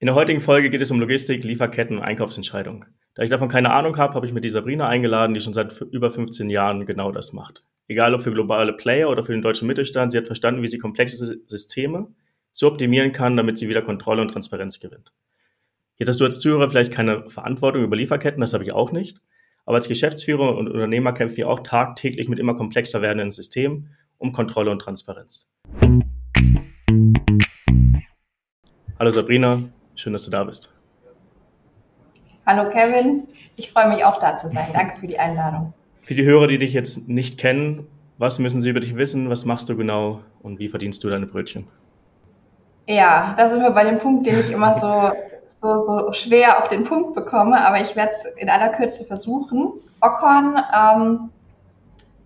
In der heutigen Folge geht es um Logistik, Lieferketten und Einkaufsentscheidungen. Da ich davon keine Ahnung habe, habe ich mir die Sabrina eingeladen, die schon seit über 15 Jahren genau das macht. Egal ob für globale Player oder für den deutschen Mittelstand, sie hat verstanden, wie sie komplexe Systeme so optimieren kann, damit sie wieder Kontrolle und Transparenz gewinnt. Jetzt hast du als Zuhörer vielleicht keine Verantwortung über Lieferketten, das habe ich auch nicht. Aber als Geschäftsführer und Unternehmer kämpfen wir auch tagtäglich mit immer komplexer werdenden Systemen um Kontrolle und Transparenz. Hallo Sabrina, Schön, dass du da bist. Hallo Kevin, ich freue mich auch da zu sein. Danke für die Einladung. Für die Hörer, die dich jetzt nicht kennen, was müssen sie über dich wissen? Was machst du genau und wie verdienst du deine Brötchen? Ja, da sind wir bei dem Punkt, den ich immer so, so, so schwer auf den Punkt bekomme, aber ich werde es in aller Kürze versuchen. Ocon ähm,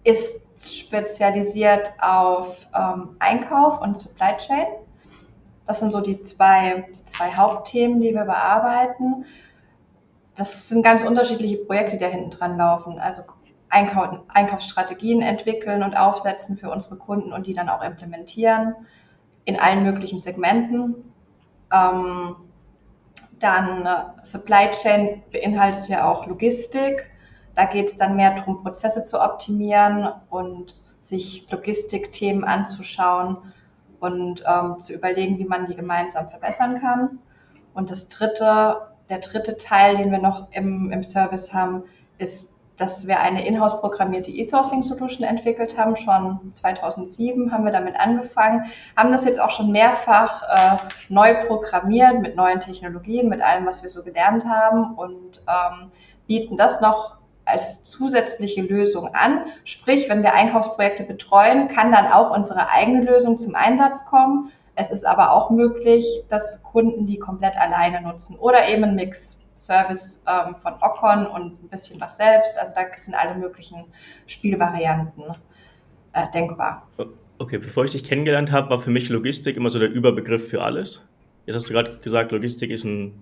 ist spezialisiert auf ähm, Einkauf und Supply Chain. Das sind so die zwei, die zwei Hauptthemen, die wir bearbeiten. Das sind ganz unterschiedliche Projekte, die da hinten dran laufen. Also Einkauf, Einkaufsstrategien entwickeln und aufsetzen für unsere Kunden und die dann auch implementieren in allen möglichen Segmenten. Ähm, dann äh, Supply Chain beinhaltet ja auch Logistik. Da geht es dann mehr darum, Prozesse zu optimieren und sich Logistikthemen anzuschauen und ähm, zu überlegen, wie man die gemeinsam verbessern kann. Und das dritte, der dritte Teil, den wir noch im, im Service haben, ist, dass wir eine in-house programmierte E-Sourcing-Solution entwickelt haben. Schon 2007 haben wir damit angefangen, haben das jetzt auch schon mehrfach äh, neu programmiert mit neuen Technologien, mit allem, was wir so gelernt haben und ähm, bieten das noch als zusätzliche Lösung an. Sprich, wenn wir Einkaufsprojekte betreuen, kann dann auch unsere eigene Lösung zum Einsatz kommen. Es ist aber auch möglich, dass Kunden die komplett alleine nutzen oder eben ein Mix. Service ähm, von Ocon und ein bisschen was selbst. Also da sind alle möglichen Spielvarianten äh, denkbar. Okay, bevor ich dich kennengelernt habe, war für mich Logistik immer so der Überbegriff für alles. Jetzt hast du gerade gesagt, Logistik ist ein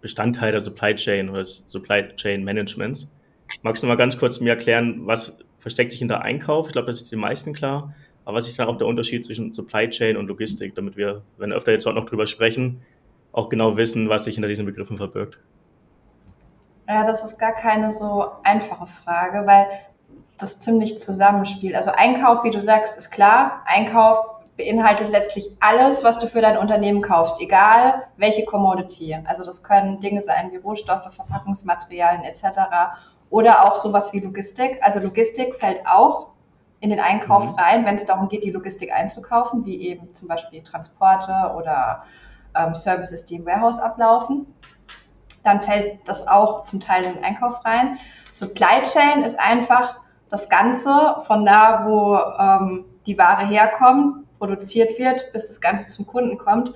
Bestandteil der Supply Chain oder des Supply Chain Managements. Magst du mal ganz kurz mir erklären, was versteckt sich hinter Einkauf? Ich glaube, das ist den meisten klar. Aber was ist dann auch der Unterschied zwischen Supply Chain und Logistik, damit wir, wenn öfter jetzt auch noch drüber sprechen, auch genau wissen, was sich hinter diesen Begriffen verbirgt? Ja, das ist gar keine so einfache Frage, weil das ziemlich zusammenspielt. Also Einkauf, wie du sagst, ist klar. Einkauf beinhaltet letztlich alles, was du für dein Unternehmen kaufst, egal welche Commodity. Also das können Dinge sein wie Rohstoffe, Verpackungsmaterialien etc. Oder auch sowas wie Logistik. Also Logistik fällt auch in den Einkauf mhm. rein, wenn es darum geht, die Logistik einzukaufen, wie eben zum Beispiel Transporte oder ähm, Services, die im Warehouse ablaufen. Dann fällt das auch zum Teil in den Einkauf rein. Supply Chain ist einfach das Ganze von da, wo ähm, die Ware herkommt, produziert wird, bis das Ganze zum Kunden kommt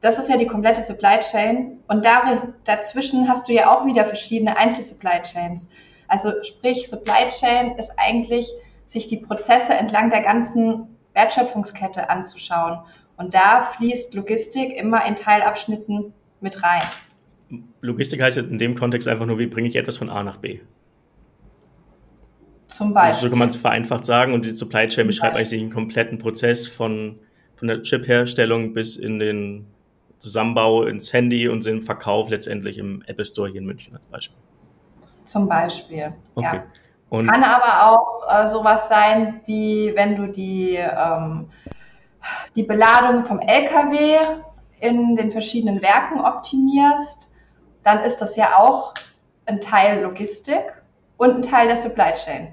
das ist ja die komplette Supply Chain. Und darin, dazwischen hast du ja auch wieder verschiedene Einzel-Supply Chains. Also sprich, Supply Chain ist eigentlich, sich die Prozesse entlang der ganzen Wertschöpfungskette anzuschauen. Und da fließt Logistik immer in Teilabschnitten mit rein. Logistik heißt in dem Kontext einfach nur, wie bringe ich etwas von A nach B? Zum Beispiel. Also so kann man es vereinfacht sagen. Und die Supply Chain beschreibt eigentlich den kompletten Prozess von, von der Chip-Herstellung bis in den Zusammenbau ins Handy und den Verkauf letztendlich im Apple Store hier in München als Beispiel. Zum Beispiel. Okay. Ja. Und Kann aber auch äh, sowas sein, wie wenn du die, ähm, die Beladung vom LKW in den verschiedenen Werken optimierst, dann ist das ja auch ein Teil Logistik und ein Teil der Supply Chain.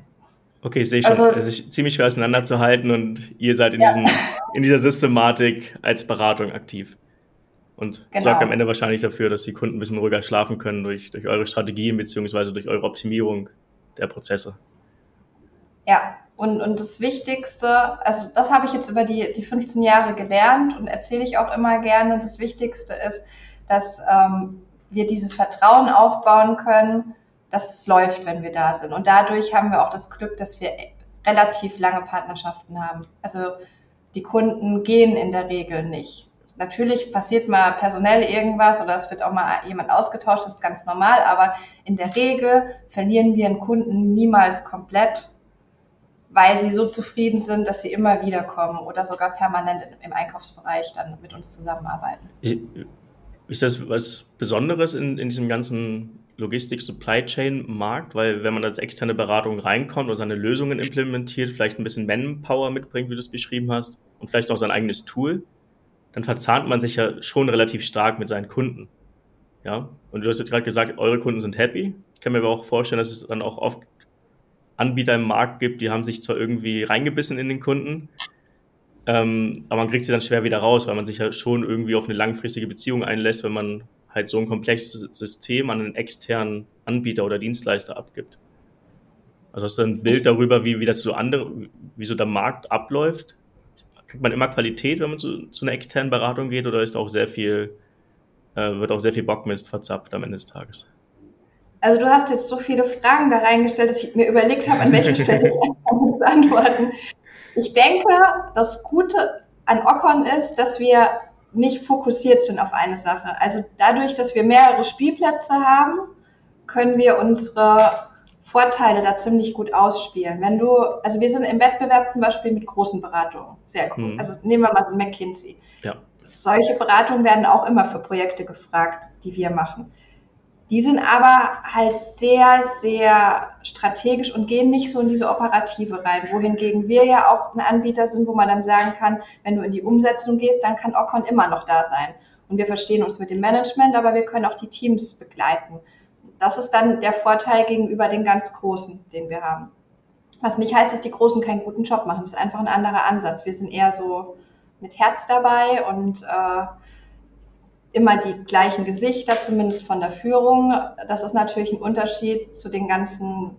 Okay, ich sehe schon. Also, es ist ziemlich schwer auseinanderzuhalten und ihr seid in, ja. diesem, in dieser Systematik als Beratung aktiv und genau. sorgt am Ende wahrscheinlich dafür, dass die Kunden ein bisschen ruhiger schlafen können durch, durch eure Strategien beziehungsweise durch eure Optimierung der Prozesse. Ja, und, und das Wichtigste, also das habe ich jetzt über die, die 15 Jahre gelernt und erzähle ich auch immer gerne. Das Wichtigste ist, dass ähm, wir dieses Vertrauen aufbauen können, dass es läuft, wenn wir da sind. Und dadurch haben wir auch das Glück, dass wir relativ lange Partnerschaften haben. Also die Kunden gehen in der Regel nicht natürlich passiert mal personell irgendwas oder es wird auch mal jemand ausgetauscht, das ist ganz normal, aber in der Regel verlieren wir einen Kunden niemals komplett, weil sie so zufrieden sind, dass sie immer wieder kommen oder sogar permanent im Einkaufsbereich dann mit uns zusammenarbeiten. Ist das was Besonderes in, in diesem ganzen Logistik-Supply-Chain-Markt? Weil wenn man als externe Beratung reinkommt und seine Lösungen implementiert, vielleicht ein bisschen Manpower mitbringt, wie du es beschrieben hast, und vielleicht auch sein eigenes Tool, dann verzahnt man sich ja schon relativ stark mit seinen Kunden. Ja, und du hast jetzt gerade gesagt, eure Kunden sind happy. Ich kann mir aber auch vorstellen, dass es dann auch oft Anbieter im Markt gibt, die haben sich zwar irgendwie reingebissen in den Kunden, ähm, aber man kriegt sie dann schwer wieder raus, weil man sich ja schon irgendwie auf eine langfristige Beziehung einlässt, wenn man halt so ein komplexes System an einen externen Anbieter oder Dienstleister abgibt. Also hast du ein Bild darüber, wie, wie das so andere, wie so der Markt abläuft? Kriegt man immer Qualität, wenn man zu, zu einer externen Beratung geht, oder ist auch sehr viel, äh, wird auch sehr viel Bockmist verzapft am Ende des Tages? Also du hast jetzt so viele Fragen da reingestellt, dass ich mir überlegt habe, an welcher Stelle ich zu antworten. Ich denke, das Gute an Ocon ist, dass wir nicht fokussiert sind auf eine Sache. Also dadurch, dass wir mehrere Spielplätze haben, können wir unsere Vorteile da ziemlich gut ausspielen. Wenn du, also wir sind im Wettbewerb zum Beispiel mit großen Beratungen, sehr cool. Mhm. Also nehmen wir mal so McKinsey. Ja. Solche Beratungen werden auch immer für Projekte gefragt, die wir machen. Die sind aber halt sehr, sehr strategisch und gehen nicht so in diese Operative rein. Wohingegen wir ja auch ein Anbieter sind, wo man dann sagen kann, wenn du in die Umsetzung gehst, dann kann Ocon immer noch da sein. Und wir verstehen uns mit dem Management, aber wir können auch die Teams begleiten. Das ist dann der Vorteil gegenüber den ganz Großen, den wir haben. Was nicht heißt, dass die Großen keinen guten Job machen. Das ist einfach ein anderer Ansatz. Wir sind eher so mit Herz dabei und äh, immer die gleichen Gesichter, zumindest von der Führung. Das ist natürlich ein Unterschied zu den ganzen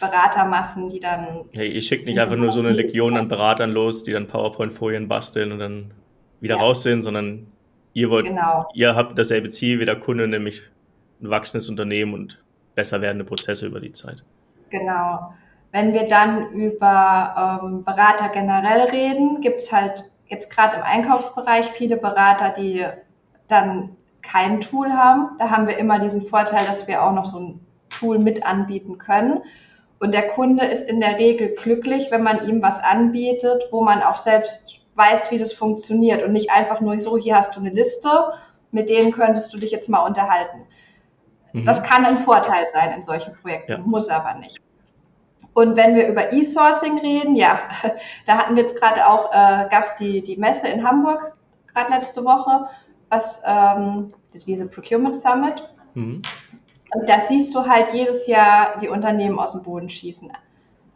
Beratermassen, die dann. Hey, ihr schickt nicht einfach nur so eine Legion an Beratern los, die dann PowerPoint-Folien basteln und dann wieder ja. raus sind, sondern ihr wollt, genau. ihr habt dasselbe Ziel wie der Kunde, nämlich ein wachsendes Unternehmen und besser werdende Prozesse über die Zeit. Genau. Wenn wir dann über ähm, Berater generell reden, gibt es halt jetzt gerade im Einkaufsbereich viele Berater, die dann kein Tool haben. Da haben wir immer diesen Vorteil, dass wir auch noch so ein Tool mit anbieten können. Und der Kunde ist in der Regel glücklich, wenn man ihm was anbietet, wo man auch selbst weiß, wie das funktioniert und nicht einfach nur so, hier hast du eine Liste, mit denen könntest du dich jetzt mal unterhalten. Mhm. Das kann ein Vorteil sein in solchen Projekten, ja. muss aber nicht. Und wenn wir über E-Sourcing reden, ja, da hatten wir jetzt gerade auch, äh, gab es die, die Messe in Hamburg, gerade letzte Woche, was ähm, diese Procurement Summit. Mhm. Und da siehst du halt jedes Jahr die Unternehmen aus dem Boden schießen.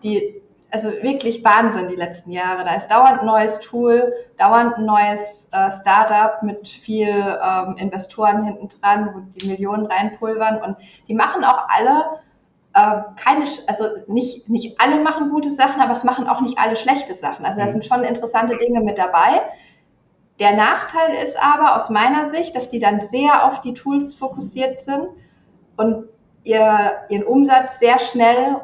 Die, also wirklich Wahnsinn die letzten Jahre. Da ist dauernd ein neues Tool, dauernd ein neues äh, Startup mit viel ähm, Investoren hinten dran, wo die Millionen reinpulvern. Und die machen auch alle äh, keine, also nicht, nicht alle machen gute Sachen, aber es machen auch nicht alle schlechte Sachen. Also da mhm. sind schon interessante Dinge mit dabei. Der Nachteil ist aber aus meiner Sicht, dass die dann sehr auf die Tools fokussiert sind und ihr, ihren Umsatz sehr schnell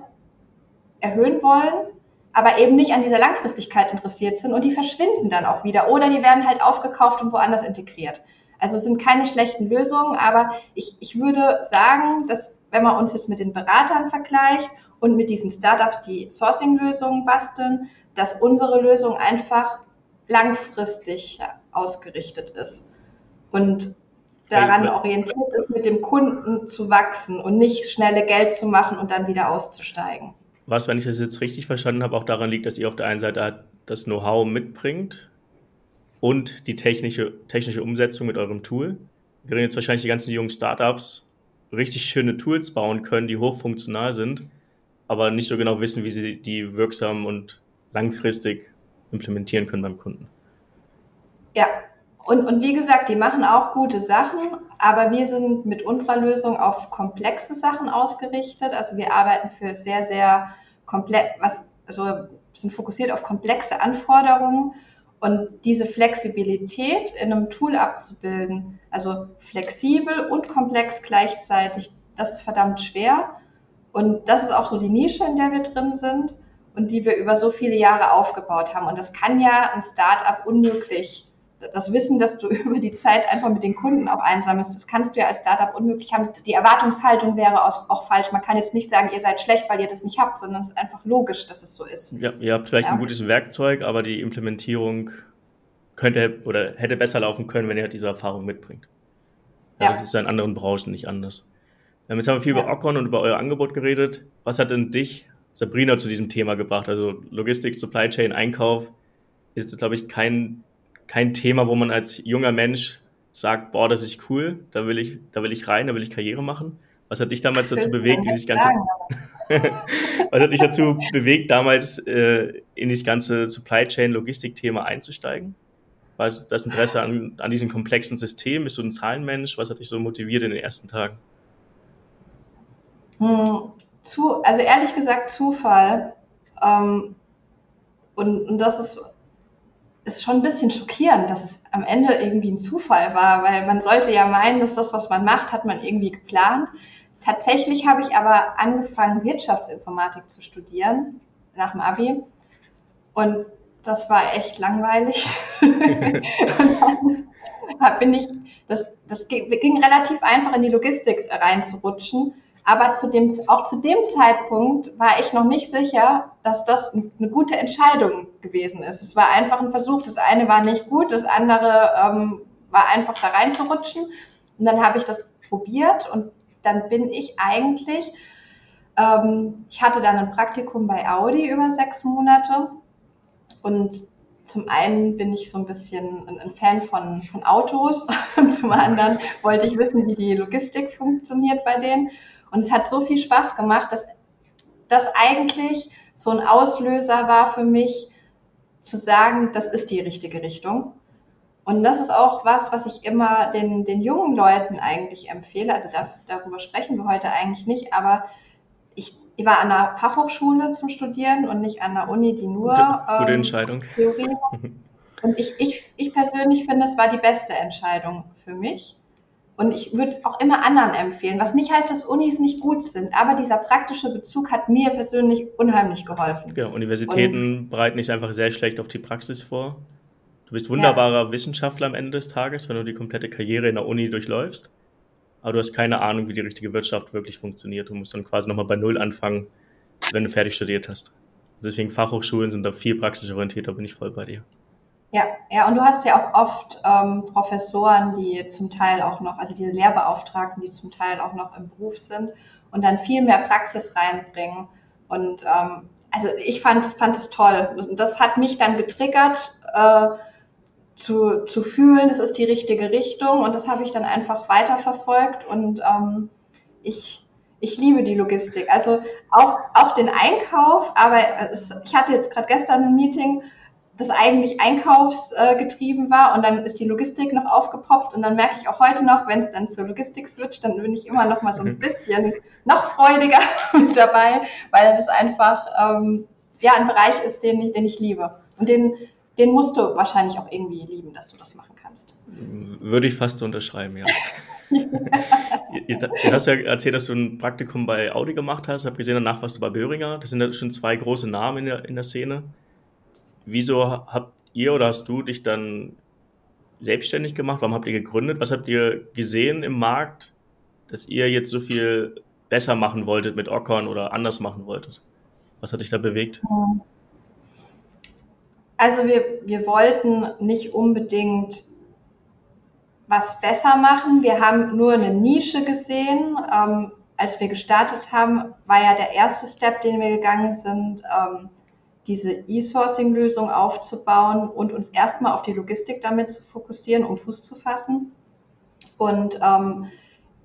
erhöhen wollen, aber eben nicht an dieser Langfristigkeit interessiert sind und die verschwinden dann auch wieder oder die werden halt aufgekauft und woanders integriert. Also es sind keine schlechten Lösungen, aber ich, ich würde sagen, dass wenn man uns jetzt mit den Beratern vergleicht und mit diesen Startups, die Sourcing-Lösungen basteln, dass unsere Lösung einfach langfristig ausgerichtet ist und daran orientiert ist, mit dem Kunden zu wachsen und nicht schnelle Geld zu machen und dann wieder auszusteigen. Was, wenn ich das jetzt richtig verstanden habe, auch daran liegt, dass ihr auf der einen Seite das Know-how mitbringt und die technische, technische Umsetzung mit eurem Tool. Während jetzt wahrscheinlich die ganzen jungen Startups richtig schöne Tools bauen können, die hochfunktional sind, aber nicht so genau wissen, wie sie die wirksam und langfristig implementieren können beim Kunden. Ja, und, und wie gesagt, die machen auch gute Sachen, aber wir sind mit unserer Lösung auf komplexe Sachen ausgerichtet. Also wir arbeiten für sehr, sehr komplex, was, also sind fokussiert auf komplexe Anforderungen und diese Flexibilität in einem Tool abzubilden, also flexibel und komplex gleichzeitig, das ist verdammt schwer. Und das ist auch so die Nische, in der wir drin sind und die wir über so viele Jahre aufgebaut haben. Und das kann ja ein Startup unmöglich das Wissen, dass du über die Zeit einfach mit den Kunden auch einsammelst, das kannst du ja als Startup unmöglich haben. Die Erwartungshaltung wäre auch falsch. Man kann jetzt nicht sagen, ihr seid schlecht, weil ihr das nicht habt, sondern es ist einfach logisch, dass es so ist. Ja, ihr habt vielleicht ja. ein gutes Werkzeug, aber die Implementierung könnte oder hätte besser laufen können, wenn ihr diese Erfahrung mitbringt. Ja, ja. Das ist ja in anderen Branchen nicht anders. Ähm, jetzt haben wir viel ja. über Ocon und über euer Angebot geredet. Was hat denn dich, Sabrina, zu diesem Thema gebracht? Also Logistik, Supply Chain, Einkauf ist glaube ich, kein, kein Thema, wo man als junger Mensch sagt, boah, das ist cool, da will ich, da will ich rein, da will ich Karriere machen. Was hat dich damals dazu bewegt, in das ganze, was hat dich dazu bewegt, damals äh, in das ganze Supply Chain Logistik-Thema einzusteigen? War das Interesse an, an diesem komplexen System? Bist du ein Zahlenmensch? Was hat dich so motiviert in den ersten Tagen? Hm, zu, also ehrlich gesagt Zufall. Ähm, und, und das ist, ist schon ein bisschen schockierend, dass es am Ende irgendwie ein Zufall war, weil man sollte ja meinen, dass das, was man macht, hat man irgendwie geplant. Tatsächlich habe ich aber angefangen, Wirtschaftsinformatik zu studieren nach dem Abi. Und das war echt langweilig. und dann bin ich, das, das ging relativ einfach in die Logistik reinzurutschen. Aber zu dem, auch zu dem Zeitpunkt war ich noch nicht sicher, dass das eine gute Entscheidung gewesen ist. Es war einfach ein Versuch. Das eine war nicht gut, das andere ähm, war einfach da reinzurutschen. Und dann habe ich das probiert und dann bin ich eigentlich, ähm, ich hatte dann ein Praktikum bei Audi über sechs Monate und zum einen bin ich so ein bisschen ein, Fan von, von Autos und zum anderen wollte ich wissen, wie die Logistik funktioniert bei denen. Und es hat so viel Spaß gemacht, dass das eigentlich so ein Auslöser war für mich, zu sagen, das ist die richtige Richtung. Und das ist auch was, was ich immer den, den jungen Leuten eigentlich empfehle. Also da, darüber sprechen wir heute eigentlich nicht, aber ich, ich war an einer Fachhochschule zum Studieren und nicht an einer Uni, die nur gute, gute ähm, Entscheidung. Theorie. Und ich, ich, ich persönlich finde, es war die beste Entscheidung für mich. Und ich würde es auch immer anderen empfehlen, was nicht heißt, dass Unis nicht gut sind, aber dieser praktische Bezug hat mir persönlich unheimlich geholfen. Genau, Universitäten und, bereiten nicht einfach sehr schlecht auf die Praxis vor. Du bist wunderbarer ja. Wissenschaftler am Ende des Tages, wenn du die komplette Karriere in der Uni durchläufst. Aber du hast keine Ahnung, wie die richtige Wirtschaft wirklich funktioniert. Du musst dann quasi nochmal bei Null anfangen, wenn du fertig studiert hast. Deswegen Fachhochschulen sind da viel praxisorientierter, bin ich voll bei dir. Ja, ja, und du hast ja auch oft ähm, Professoren, die zum Teil auch noch, also diese Lehrbeauftragten, die zum Teil auch noch im Beruf sind und dann viel mehr Praxis reinbringen. Und ähm, also ich fand, fand es toll. Das hat mich dann getriggert, äh, zu, zu fühlen, das ist die richtige Richtung. Und das habe ich dann einfach weiterverfolgt. Und ähm, ich, ich liebe die Logistik. Also auch, auch den Einkauf, aber es, ich hatte jetzt gerade gestern ein Meeting das eigentlich einkaufsgetrieben war und dann ist die Logistik noch aufgepoppt und dann merke ich auch heute noch, wenn es dann zur Logistik switcht, dann bin ich immer noch mal so ein bisschen noch freudiger mit dabei, weil das einfach ähm, ja ein Bereich ist, den ich, den ich liebe und den den musst du wahrscheinlich auch irgendwie lieben, dass du das machen kannst. Würde ich fast so unterschreiben, ja. du hast ja erzählt, dass du ein Praktikum bei Audi gemacht hast. Ich habe gesehen, danach warst du bei Böhringer. Das sind ja schon zwei große Namen in der, in der Szene wieso habt ihr oder hast du dich dann selbstständig gemacht? Warum habt ihr gegründet? Was habt ihr gesehen im Markt, dass ihr jetzt so viel besser machen wolltet mit Ocon oder anders machen wolltet? Was hat dich da bewegt? Also wir, wir wollten nicht unbedingt was besser machen. Wir haben nur eine Nische gesehen. Ähm, als wir gestartet haben, war ja der erste Step, den wir gegangen sind, ähm, diese E-Sourcing-Lösung aufzubauen und uns erstmal auf die Logistik damit zu fokussieren, um Fuß zu fassen. Und ähm,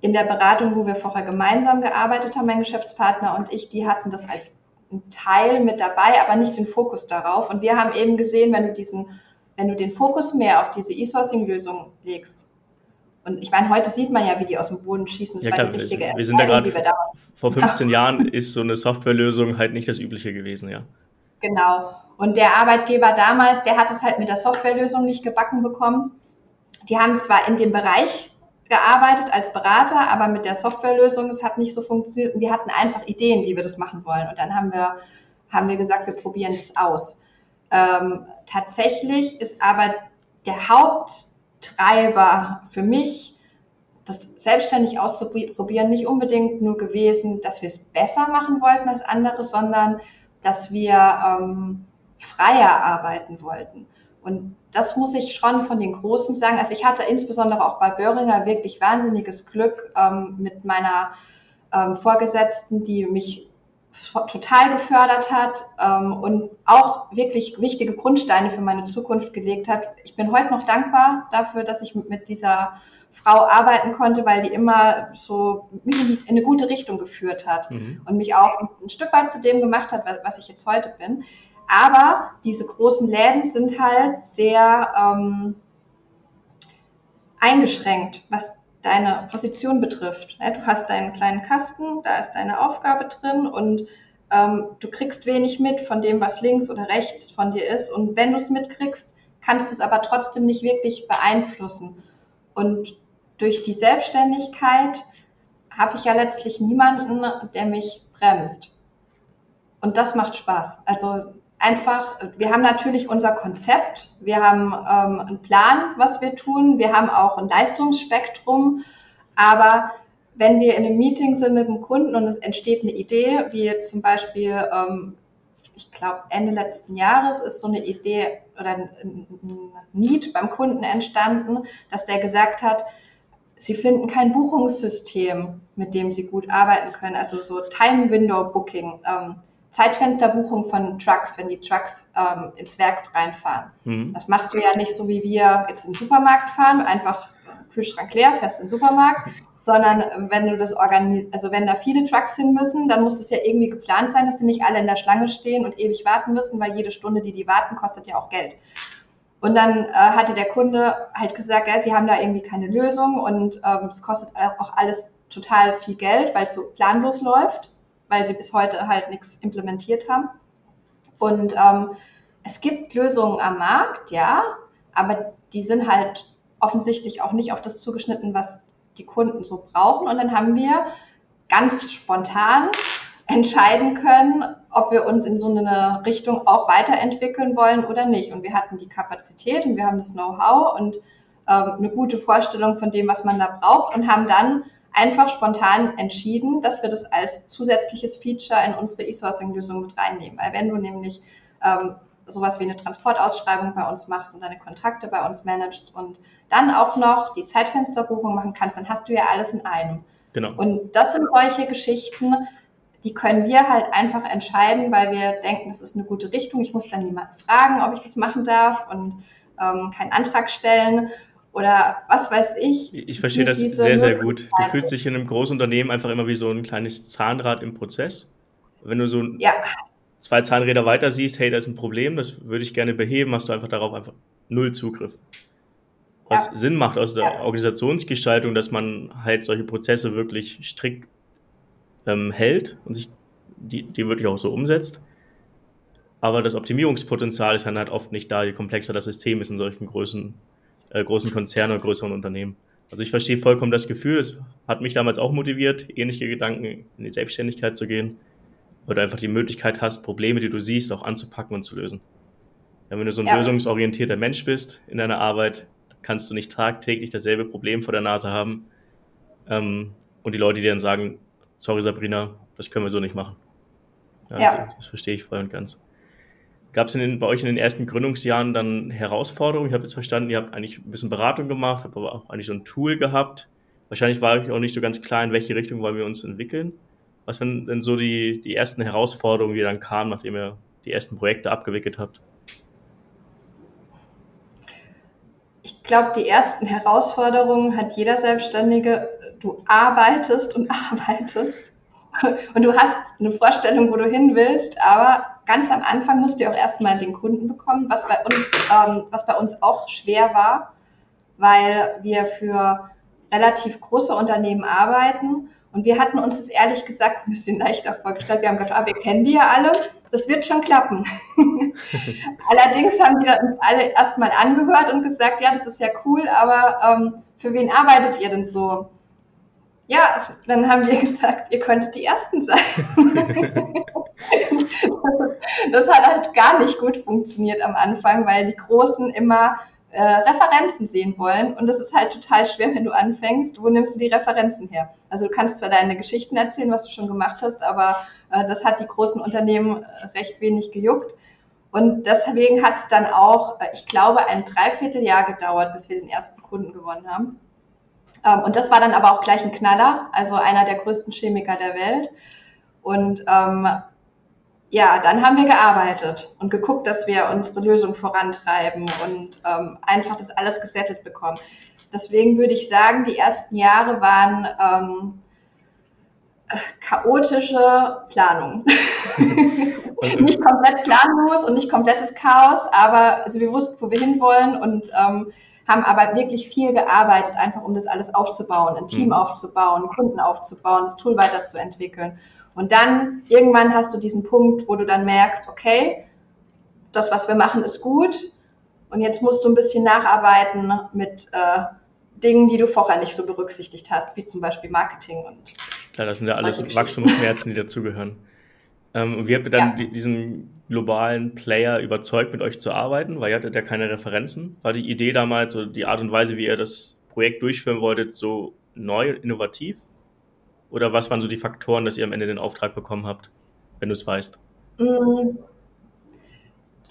in der Beratung, wo wir vorher gemeinsam gearbeitet haben, mein Geschäftspartner und ich, die hatten das als Teil mit dabei, aber nicht den Fokus darauf. Und wir haben eben gesehen, wenn du diesen, wenn du den Fokus mehr auf diese E-Sourcing-Lösung legst, und ich meine, heute sieht man ja, wie die aus dem Boden schießen. Das ja, war klar, die richtige wir sind da gerade vor 15 Jahren ist so eine Softwarelösung halt nicht das Übliche gewesen, ja. Genau. Und der Arbeitgeber damals, der hat es halt mit der Softwarelösung nicht gebacken bekommen. Die haben zwar in dem Bereich gearbeitet als Berater, aber mit der Softwarelösung, das hat nicht so funktioniert. Und wir hatten einfach Ideen, wie wir das machen wollen. Und dann haben wir, haben wir gesagt, wir probieren das aus. Ähm, tatsächlich ist aber der Haupttreiber für mich, das selbstständig auszuprobieren, nicht unbedingt nur gewesen, dass wir es besser machen wollten als andere, sondern dass wir ähm, freier arbeiten wollten. Und das muss ich schon von den Großen sagen. Also ich hatte insbesondere auch bei Böhringer wirklich wahnsinniges Glück ähm, mit meiner ähm, Vorgesetzten, die mich total gefördert hat ähm, und auch wirklich wichtige Grundsteine für meine Zukunft gelegt hat. Ich bin heute noch dankbar dafür, dass ich mit dieser Frau arbeiten konnte, weil die immer so mich in, eine gute Richtung geführt hat mhm. und mich auch ein Stück weit zu dem gemacht hat, was ich jetzt heute bin. Aber diese großen Läden sind halt sehr ähm, eingeschränkt, was deine Position betrifft. Du hast deinen kleinen Kasten, da ist deine Aufgabe drin und ähm, du kriegst wenig mit von dem, was links oder rechts von dir ist. Und wenn du es mitkriegst, kannst du es aber trotzdem nicht wirklich beeinflussen. Und durch die Selbstständigkeit habe ich ja letztlich niemanden, der mich bremst. Und das macht Spaß. Also einfach, wir haben natürlich unser Konzept, wir haben ähm, einen Plan, was wir tun, wir haben auch ein Leistungsspektrum, aber wenn wir in einem Meeting sind mit dem Kunden und es entsteht eine Idee, wie zum Beispiel, ähm, ich glaube, Ende letzten Jahres ist so eine Idee oder ein, ein Need beim Kunden entstanden, dass der gesagt hat, sie finden kein Buchungssystem, mit dem sie gut arbeiten können, also so Time Window Booking. Ähm, Zeitfensterbuchung von Trucks, wenn die Trucks ähm, ins Werk reinfahren. Mhm. Das machst du ja nicht so, wie wir jetzt in den Supermarkt fahren, einfach Kühlschrank leer, fährst in den Supermarkt, sondern wenn du das organisierst, also wenn da viele Trucks hin müssen, dann muss das ja irgendwie geplant sein, dass die nicht alle in der Schlange stehen und ewig warten müssen, weil jede Stunde, die die warten, kostet ja auch Geld. Und dann äh, hatte der Kunde halt gesagt, ja, sie haben da irgendwie keine Lösung und ähm, es kostet auch alles total viel Geld, weil es so planlos läuft weil sie bis heute halt nichts implementiert haben. Und ähm, es gibt Lösungen am Markt, ja, aber die sind halt offensichtlich auch nicht auf das zugeschnitten, was die Kunden so brauchen. Und dann haben wir ganz spontan entscheiden können, ob wir uns in so eine Richtung auch weiterentwickeln wollen oder nicht. Und wir hatten die Kapazität und wir haben das Know-how und ähm, eine gute Vorstellung von dem, was man da braucht und haben dann einfach spontan entschieden, dass wir das als zusätzliches Feature in unsere E-Sourcing-Lösung mit reinnehmen. Weil wenn du nämlich ähm, sowas wie eine Transportausschreibung bei uns machst und deine Kontakte bei uns managst und dann auch noch die Zeitfensterbuchung machen kannst, dann hast du ja alles in einem. Genau. Und das sind solche Geschichten, die können wir halt einfach entscheiden, weil wir denken, das ist eine gute Richtung. Ich muss dann niemanden fragen, ob ich das machen darf und ähm, keinen Antrag stellen oder was weiß ich. Ich verstehe das sehr, sehr gut. Du fühlst dich in einem großen Unternehmen einfach immer wie so ein kleines Zahnrad im Prozess. Wenn du so ja. zwei Zahnräder weiter siehst, hey, da ist ein Problem, das würde ich gerne beheben, hast du einfach darauf einfach null Zugriff. Was ja. Sinn macht aus der ja. Organisationsgestaltung, dass man halt solche Prozesse wirklich strikt ähm, hält und sich die, die wirklich auch so umsetzt. Aber das Optimierungspotenzial ist dann halt oft nicht da, je komplexer das System ist in solchen Größen, äh, großen Konzernen oder größeren Unternehmen. Also ich verstehe vollkommen das Gefühl, es hat mich damals auch motiviert, ähnliche Gedanken in die Selbstständigkeit zu gehen, weil du einfach die Möglichkeit hast, Probleme, die du siehst, auch anzupacken und zu lösen. Ja, wenn du so ein ja. lösungsorientierter Mensch bist in deiner Arbeit, kannst du nicht tagtäglich dasselbe Problem vor der Nase haben ähm, und die Leute, die dann sagen, sorry Sabrina, das können wir so nicht machen. Ja, ja. Also, das verstehe ich voll und ganz. Gab es bei euch in den ersten Gründungsjahren dann Herausforderungen? Ich habe jetzt verstanden, ihr habt eigentlich ein bisschen Beratung gemacht, habt aber auch eigentlich so ein Tool gehabt. Wahrscheinlich war euch auch nicht so ganz klar, in welche Richtung wollen wir uns entwickeln. Was waren denn so die, die ersten Herausforderungen, die dann kamen, nachdem ihr die ersten Projekte abgewickelt habt? Ich glaube, die ersten Herausforderungen hat jeder Selbstständige. Du arbeitest und arbeitest und du hast eine Vorstellung, wo du hin willst, aber ganz am Anfang musst du auch erstmal den Kunden bekommen, was bei uns, ähm, was bei uns auch schwer war, weil wir für relativ große Unternehmen arbeiten und wir hatten uns das ehrlich gesagt ein bisschen leichter vorgestellt. Wir haben gedacht, ah, wir kennen die ja alle, das wird schon klappen. Allerdings haben die uns alle erstmal angehört und gesagt, ja, das ist ja cool, aber ähm, für wen arbeitet ihr denn so? Ja, dann haben wir gesagt, ihr könntet die Ersten sein. das hat halt gar nicht gut funktioniert am Anfang, weil die Großen immer äh, Referenzen sehen wollen. Und das ist halt total schwer, wenn du anfängst. Wo nimmst du die Referenzen her? Also du kannst zwar deine Geschichten erzählen, was du schon gemacht hast, aber äh, das hat die großen Unternehmen äh, recht wenig gejuckt. Und deswegen hat es dann auch, äh, ich glaube, ein Dreivierteljahr gedauert, bis wir den ersten Kunden gewonnen haben. Ähm, und das war dann aber auch gleich ein Knaller, also einer der größten Chemiker der Welt. Und ähm, ja, dann haben wir gearbeitet und geguckt, dass wir unsere Lösung vorantreiben und ähm, einfach das alles gesettelt bekommen. Deswegen würde ich sagen, die ersten Jahre waren ähm, chaotische Planung. nicht komplett planlos und nicht komplettes Chaos, aber also wir wussten, wo wir hinwollen und ähm, haben aber wirklich viel gearbeitet, einfach um das alles aufzubauen, ein Team mhm. aufzubauen, Kunden aufzubauen, das Tool weiterzuentwickeln. Und dann irgendwann hast du diesen Punkt, wo du dann merkst, okay, das, was wir machen, ist gut. Und jetzt musst du ein bisschen nacharbeiten mit äh, Dingen, die du vorher nicht so berücksichtigt hast, wie zum Beispiel Marketing und. Klar, das sind ja alles Wachstumsschmerzen, die dazugehören. Ähm, und wie habt ihr dann ja. diesen globalen Player überzeugt, mit euch zu arbeiten? Weil ihr hattet ja keine Referenzen. War die Idee damals, so die Art und Weise, wie ihr das Projekt durchführen wolltet, so neu, innovativ? Oder was waren so die Faktoren, dass ihr am Ende den Auftrag bekommen habt, wenn du es weißt? Mm,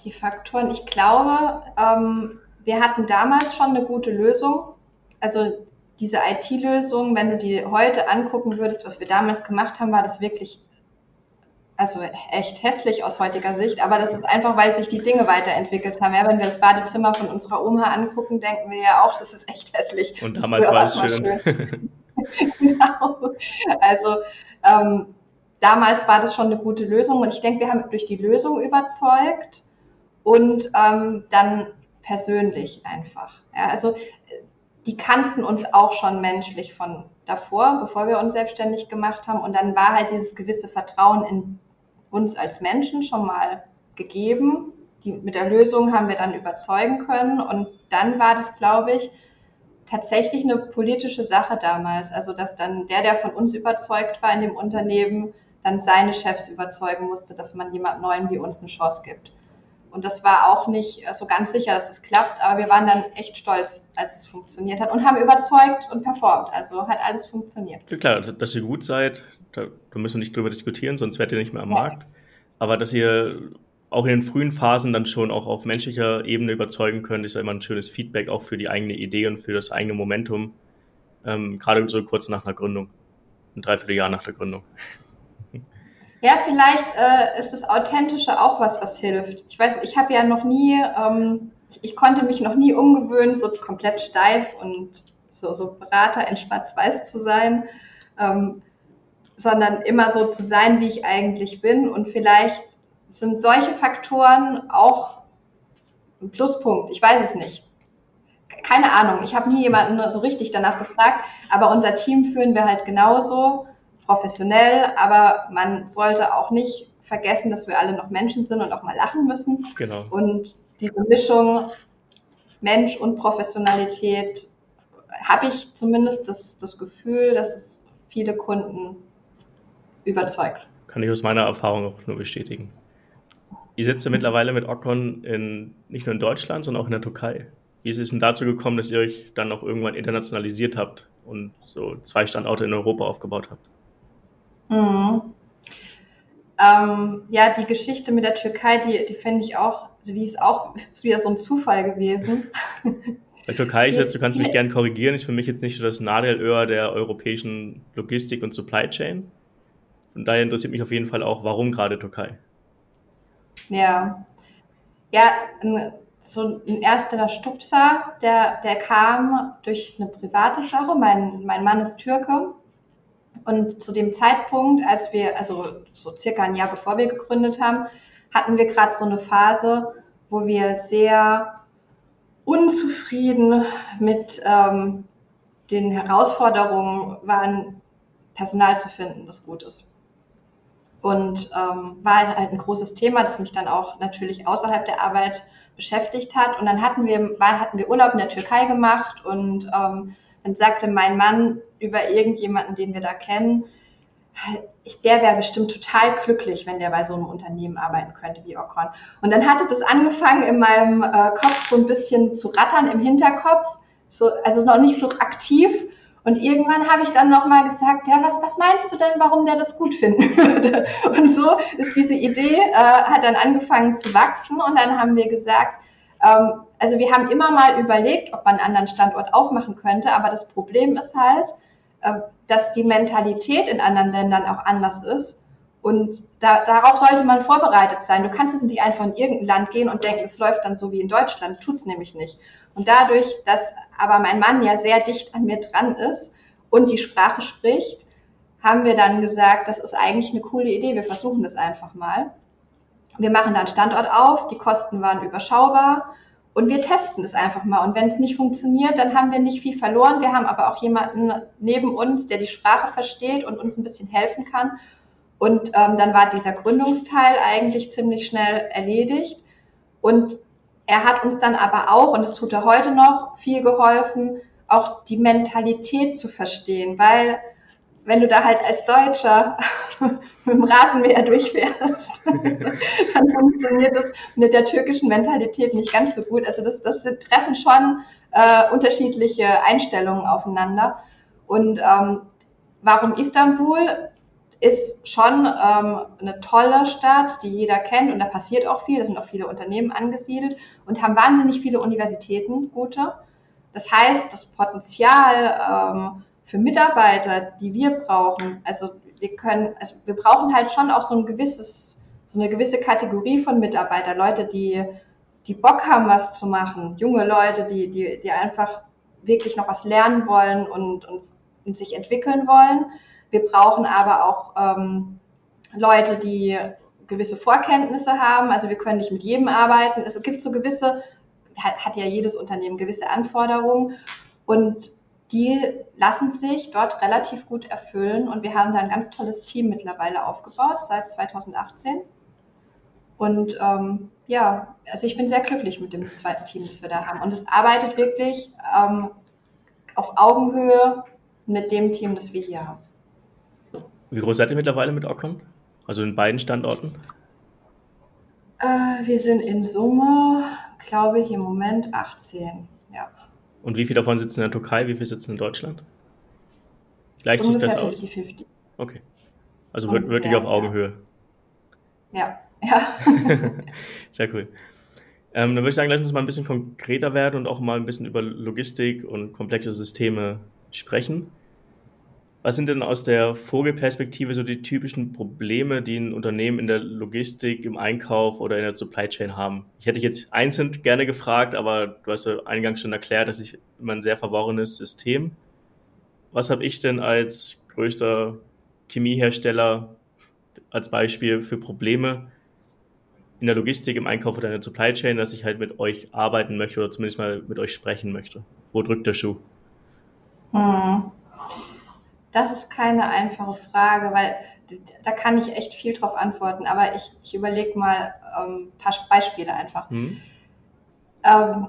die Faktoren, ich glaube, ähm, wir hatten damals schon eine gute Lösung. Also diese IT-Lösung, wenn du die heute angucken würdest, was wir damals gemacht haben, war das wirklich, also echt hässlich aus heutiger Sicht. Aber das ist einfach, weil sich die Dinge weiterentwickelt haben. Ja, wenn wir das Badezimmer von unserer Oma angucken, denken wir ja auch, das ist echt hässlich. Und damals war es schön. schön. genau. Also ähm, damals war das schon eine gute Lösung und ich denke, wir haben durch die Lösung überzeugt und ähm, dann persönlich einfach. Ja, also die kannten uns auch schon menschlich von davor, bevor wir uns selbstständig gemacht haben und dann war halt dieses gewisse Vertrauen in uns als Menschen schon mal gegeben. Die, mit der Lösung haben wir dann überzeugen können und dann war das, glaube ich, tatsächlich eine politische Sache damals. Also, dass dann der, der von uns überzeugt war in dem Unternehmen, dann seine Chefs überzeugen musste, dass man jemand Neuen wie uns eine Chance gibt. Und das war auch nicht so ganz sicher, dass das klappt, aber wir waren dann echt stolz, als es funktioniert hat und haben überzeugt und performt. Also hat alles funktioniert. Ja, klar, dass ihr gut seid, da, da müssen wir nicht drüber diskutieren, sonst werdet ihr nicht mehr am ja. Markt. Aber dass ihr auch in den frühen Phasen dann schon auch auf menschlicher Ebene überzeugen können, ist ja immer ein schönes Feedback auch für die eigene Idee und für das eigene Momentum, ähm, gerade so kurz nach einer Gründung, ein Dreivierteljahr nach der Gründung. Ja, vielleicht äh, ist das Authentische auch was, was hilft. Ich weiß, ich habe ja noch nie, ähm, ich, ich, konnte mich noch nie umgewöhnen, so komplett steif und so, so Berater in Schwarz-Weiß zu sein, ähm, sondern immer so zu sein, wie ich eigentlich bin und vielleicht sind solche Faktoren auch ein Pluspunkt? Ich weiß es nicht. Keine Ahnung. Ich habe nie jemanden so richtig danach gefragt, aber unser Team führen wir halt genauso professionell, aber man sollte auch nicht vergessen, dass wir alle noch Menschen sind und auch mal lachen müssen. Genau. Und diese Mischung Mensch und Professionalität habe ich zumindest das, das Gefühl, dass es viele Kunden überzeugt. Kann ich aus meiner Erfahrung auch nur bestätigen. Ihr sitzt ja mittlerweile mit Ocon in, nicht nur in Deutschland, sondern auch in der Türkei. Wie ist es denn dazu gekommen, dass ihr euch dann auch irgendwann internationalisiert habt und so zwei Standorte in Europa aufgebaut habt? Mhm. Ähm, ja, die Geschichte mit der Türkei, die, die finde ich auch, die ist auch wieder so ein Zufall gewesen. Bei Türkei ist jetzt, du kannst mich gerne korrigieren, ist für mich jetzt nicht so das Nadelöhr der europäischen Logistik und Supply Chain. Von daher interessiert mich auf jeden Fall auch, warum gerade Türkei? Ja. Ja, so ein erster Stupser, der, der kam durch eine private Sache. Mein, mein Mann ist Türke. Und zu dem Zeitpunkt, als wir, also so circa ein Jahr bevor wir gegründet haben, hatten wir gerade so eine Phase, wo wir sehr unzufrieden mit ähm, den Herausforderungen waren, Personal zu finden, das gut ist. Und ähm, war halt ein großes Thema, das mich dann auch natürlich außerhalb der Arbeit beschäftigt hat. Und dann hatten wir, war, hatten wir Urlaub in der Türkei gemacht und ähm, dann sagte mein Mann über irgendjemanden, den wir da kennen, der wäre bestimmt total glücklich, wenn der bei so einem Unternehmen arbeiten könnte wie Ocon. Und dann hatte das angefangen in meinem äh, Kopf so ein bisschen zu rattern im Hinterkopf, so, also noch nicht so aktiv. Und irgendwann habe ich dann nochmal gesagt, ja, was, was meinst du denn, warum der das gut finden würde? Und so ist diese Idee, äh, hat dann angefangen zu wachsen und dann haben wir gesagt, ähm, also wir haben immer mal überlegt, ob man einen anderen Standort aufmachen könnte, aber das Problem ist halt, äh, dass die Mentalität in anderen Ländern auch anders ist. Und da, darauf sollte man vorbereitet sein. Du kannst jetzt nicht einfach in irgendein Land gehen und denken, es läuft dann so wie in Deutschland. Tut's nämlich nicht. Und dadurch, dass aber mein Mann ja sehr dicht an mir dran ist und die Sprache spricht, haben wir dann gesagt, das ist eigentlich eine coole Idee. Wir versuchen das einfach mal. Wir machen dann Standort auf. Die Kosten waren überschaubar. Und wir testen das einfach mal. Und wenn es nicht funktioniert, dann haben wir nicht viel verloren. Wir haben aber auch jemanden neben uns, der die Sprache versteht und uns ein bisschen helfen kann. Und ähm, dann war dieser Gründungsteil eigentlich ziemlich schnell erledigt. Und er hat uns dann aber auch, und das tut er heute noch, viel geholfen, auch die Mentalität zu verstehen, weil wenn du da halt als Deutscher mit dem Rasenmäher durchfährst, dann funktioniert das mit der türkischen Mentalität nicht ganz so gut. Also das, das treffen schon äh, unterschiedliche Einstellungen aufeinander. Und ähm, warum Istanbul? Ist schon ähm, eine tolle Stadt, die jeder kennt und da passiert auch viel. Da sind auch viele Unternehmen angesiedelt und haben wahnsinnig viele Universitäten, gute. Das heißt, das Potenzial ähm, für Mitarbeiter, die wir brauchen, also wir können, also wir brauchen halt schon auch so ein gewisses, so eine gewisse Kategorie von Mitarbeiter, Leute, die, die Bock haben, was zu machen, junge Leute, die, die, die einfach wirklich noch was lernen wollen und, und, und sich entwickeln wollen. Wir brauchen aber auch ähm, Leute, die gewisse Vorkenntnisse haben. Also wir können nicht mit jedem arbeiten. Es gibt so gewisse, hat, hat ja jedes Unternehmen gewisse Anforderungen. Und die lassen sich dort relativ gut erfüllen und wir haben da ein ganz tolles Team mittlerweile aufgebaut seit 2018. Und ähm, ja, also ich bin sehr glücklich mit dem zweiten Team, das wir da haben. Und es arbeitet wirklich ähm, auf Augenhöhe mit dem Team, das wir hier haben. Wie groß seid ihr mittlerweile mit Ocon? Also in beiden Standorten? Äh, wir sind in Summe, glaube ich, im Moment 18. Ja. Und wie viel davon sitzen in der Türkei, wie viel sitzen in Deutschland? Gleicht sich das aus? 50-50. Okay. Also Und, wirklich ja, auf Augenhöhe. Ja, ja. Sehr cool. Ähm, dann würde ich sagen, lass uns mal ein bisschen konkreter werden und auch mal ein bisschen über Logistik und komplexe Systeme sprechen. Was sind denn aus der Vogelperspektive so die typischen Probleme, die ein Unternehmen in der Logistik, im Einkauf oder in der Supply Chain haben? Ich hätte dich jetzt einzeln gerne gefragt, aber du hast ja eingangs schon erklärt, dass ich immer ein sehr verworrenes System. Was habe ich denn als größter Chemiehersteller als Beispiel für Probleme in der Logistik, im Einkauf oder in der Supply Chain, dass ich halt mit euch arbeiten möchte oder zumindest mal mit euch sprechen möchte? Wo drückt der Schuh? Hm. Das ist keine einfache Frage, weil da kann ich echt viel drauf antworten, aber ich, ich überlege mal ähm, ein paar Beispiele einfach. Mhm. Ähm,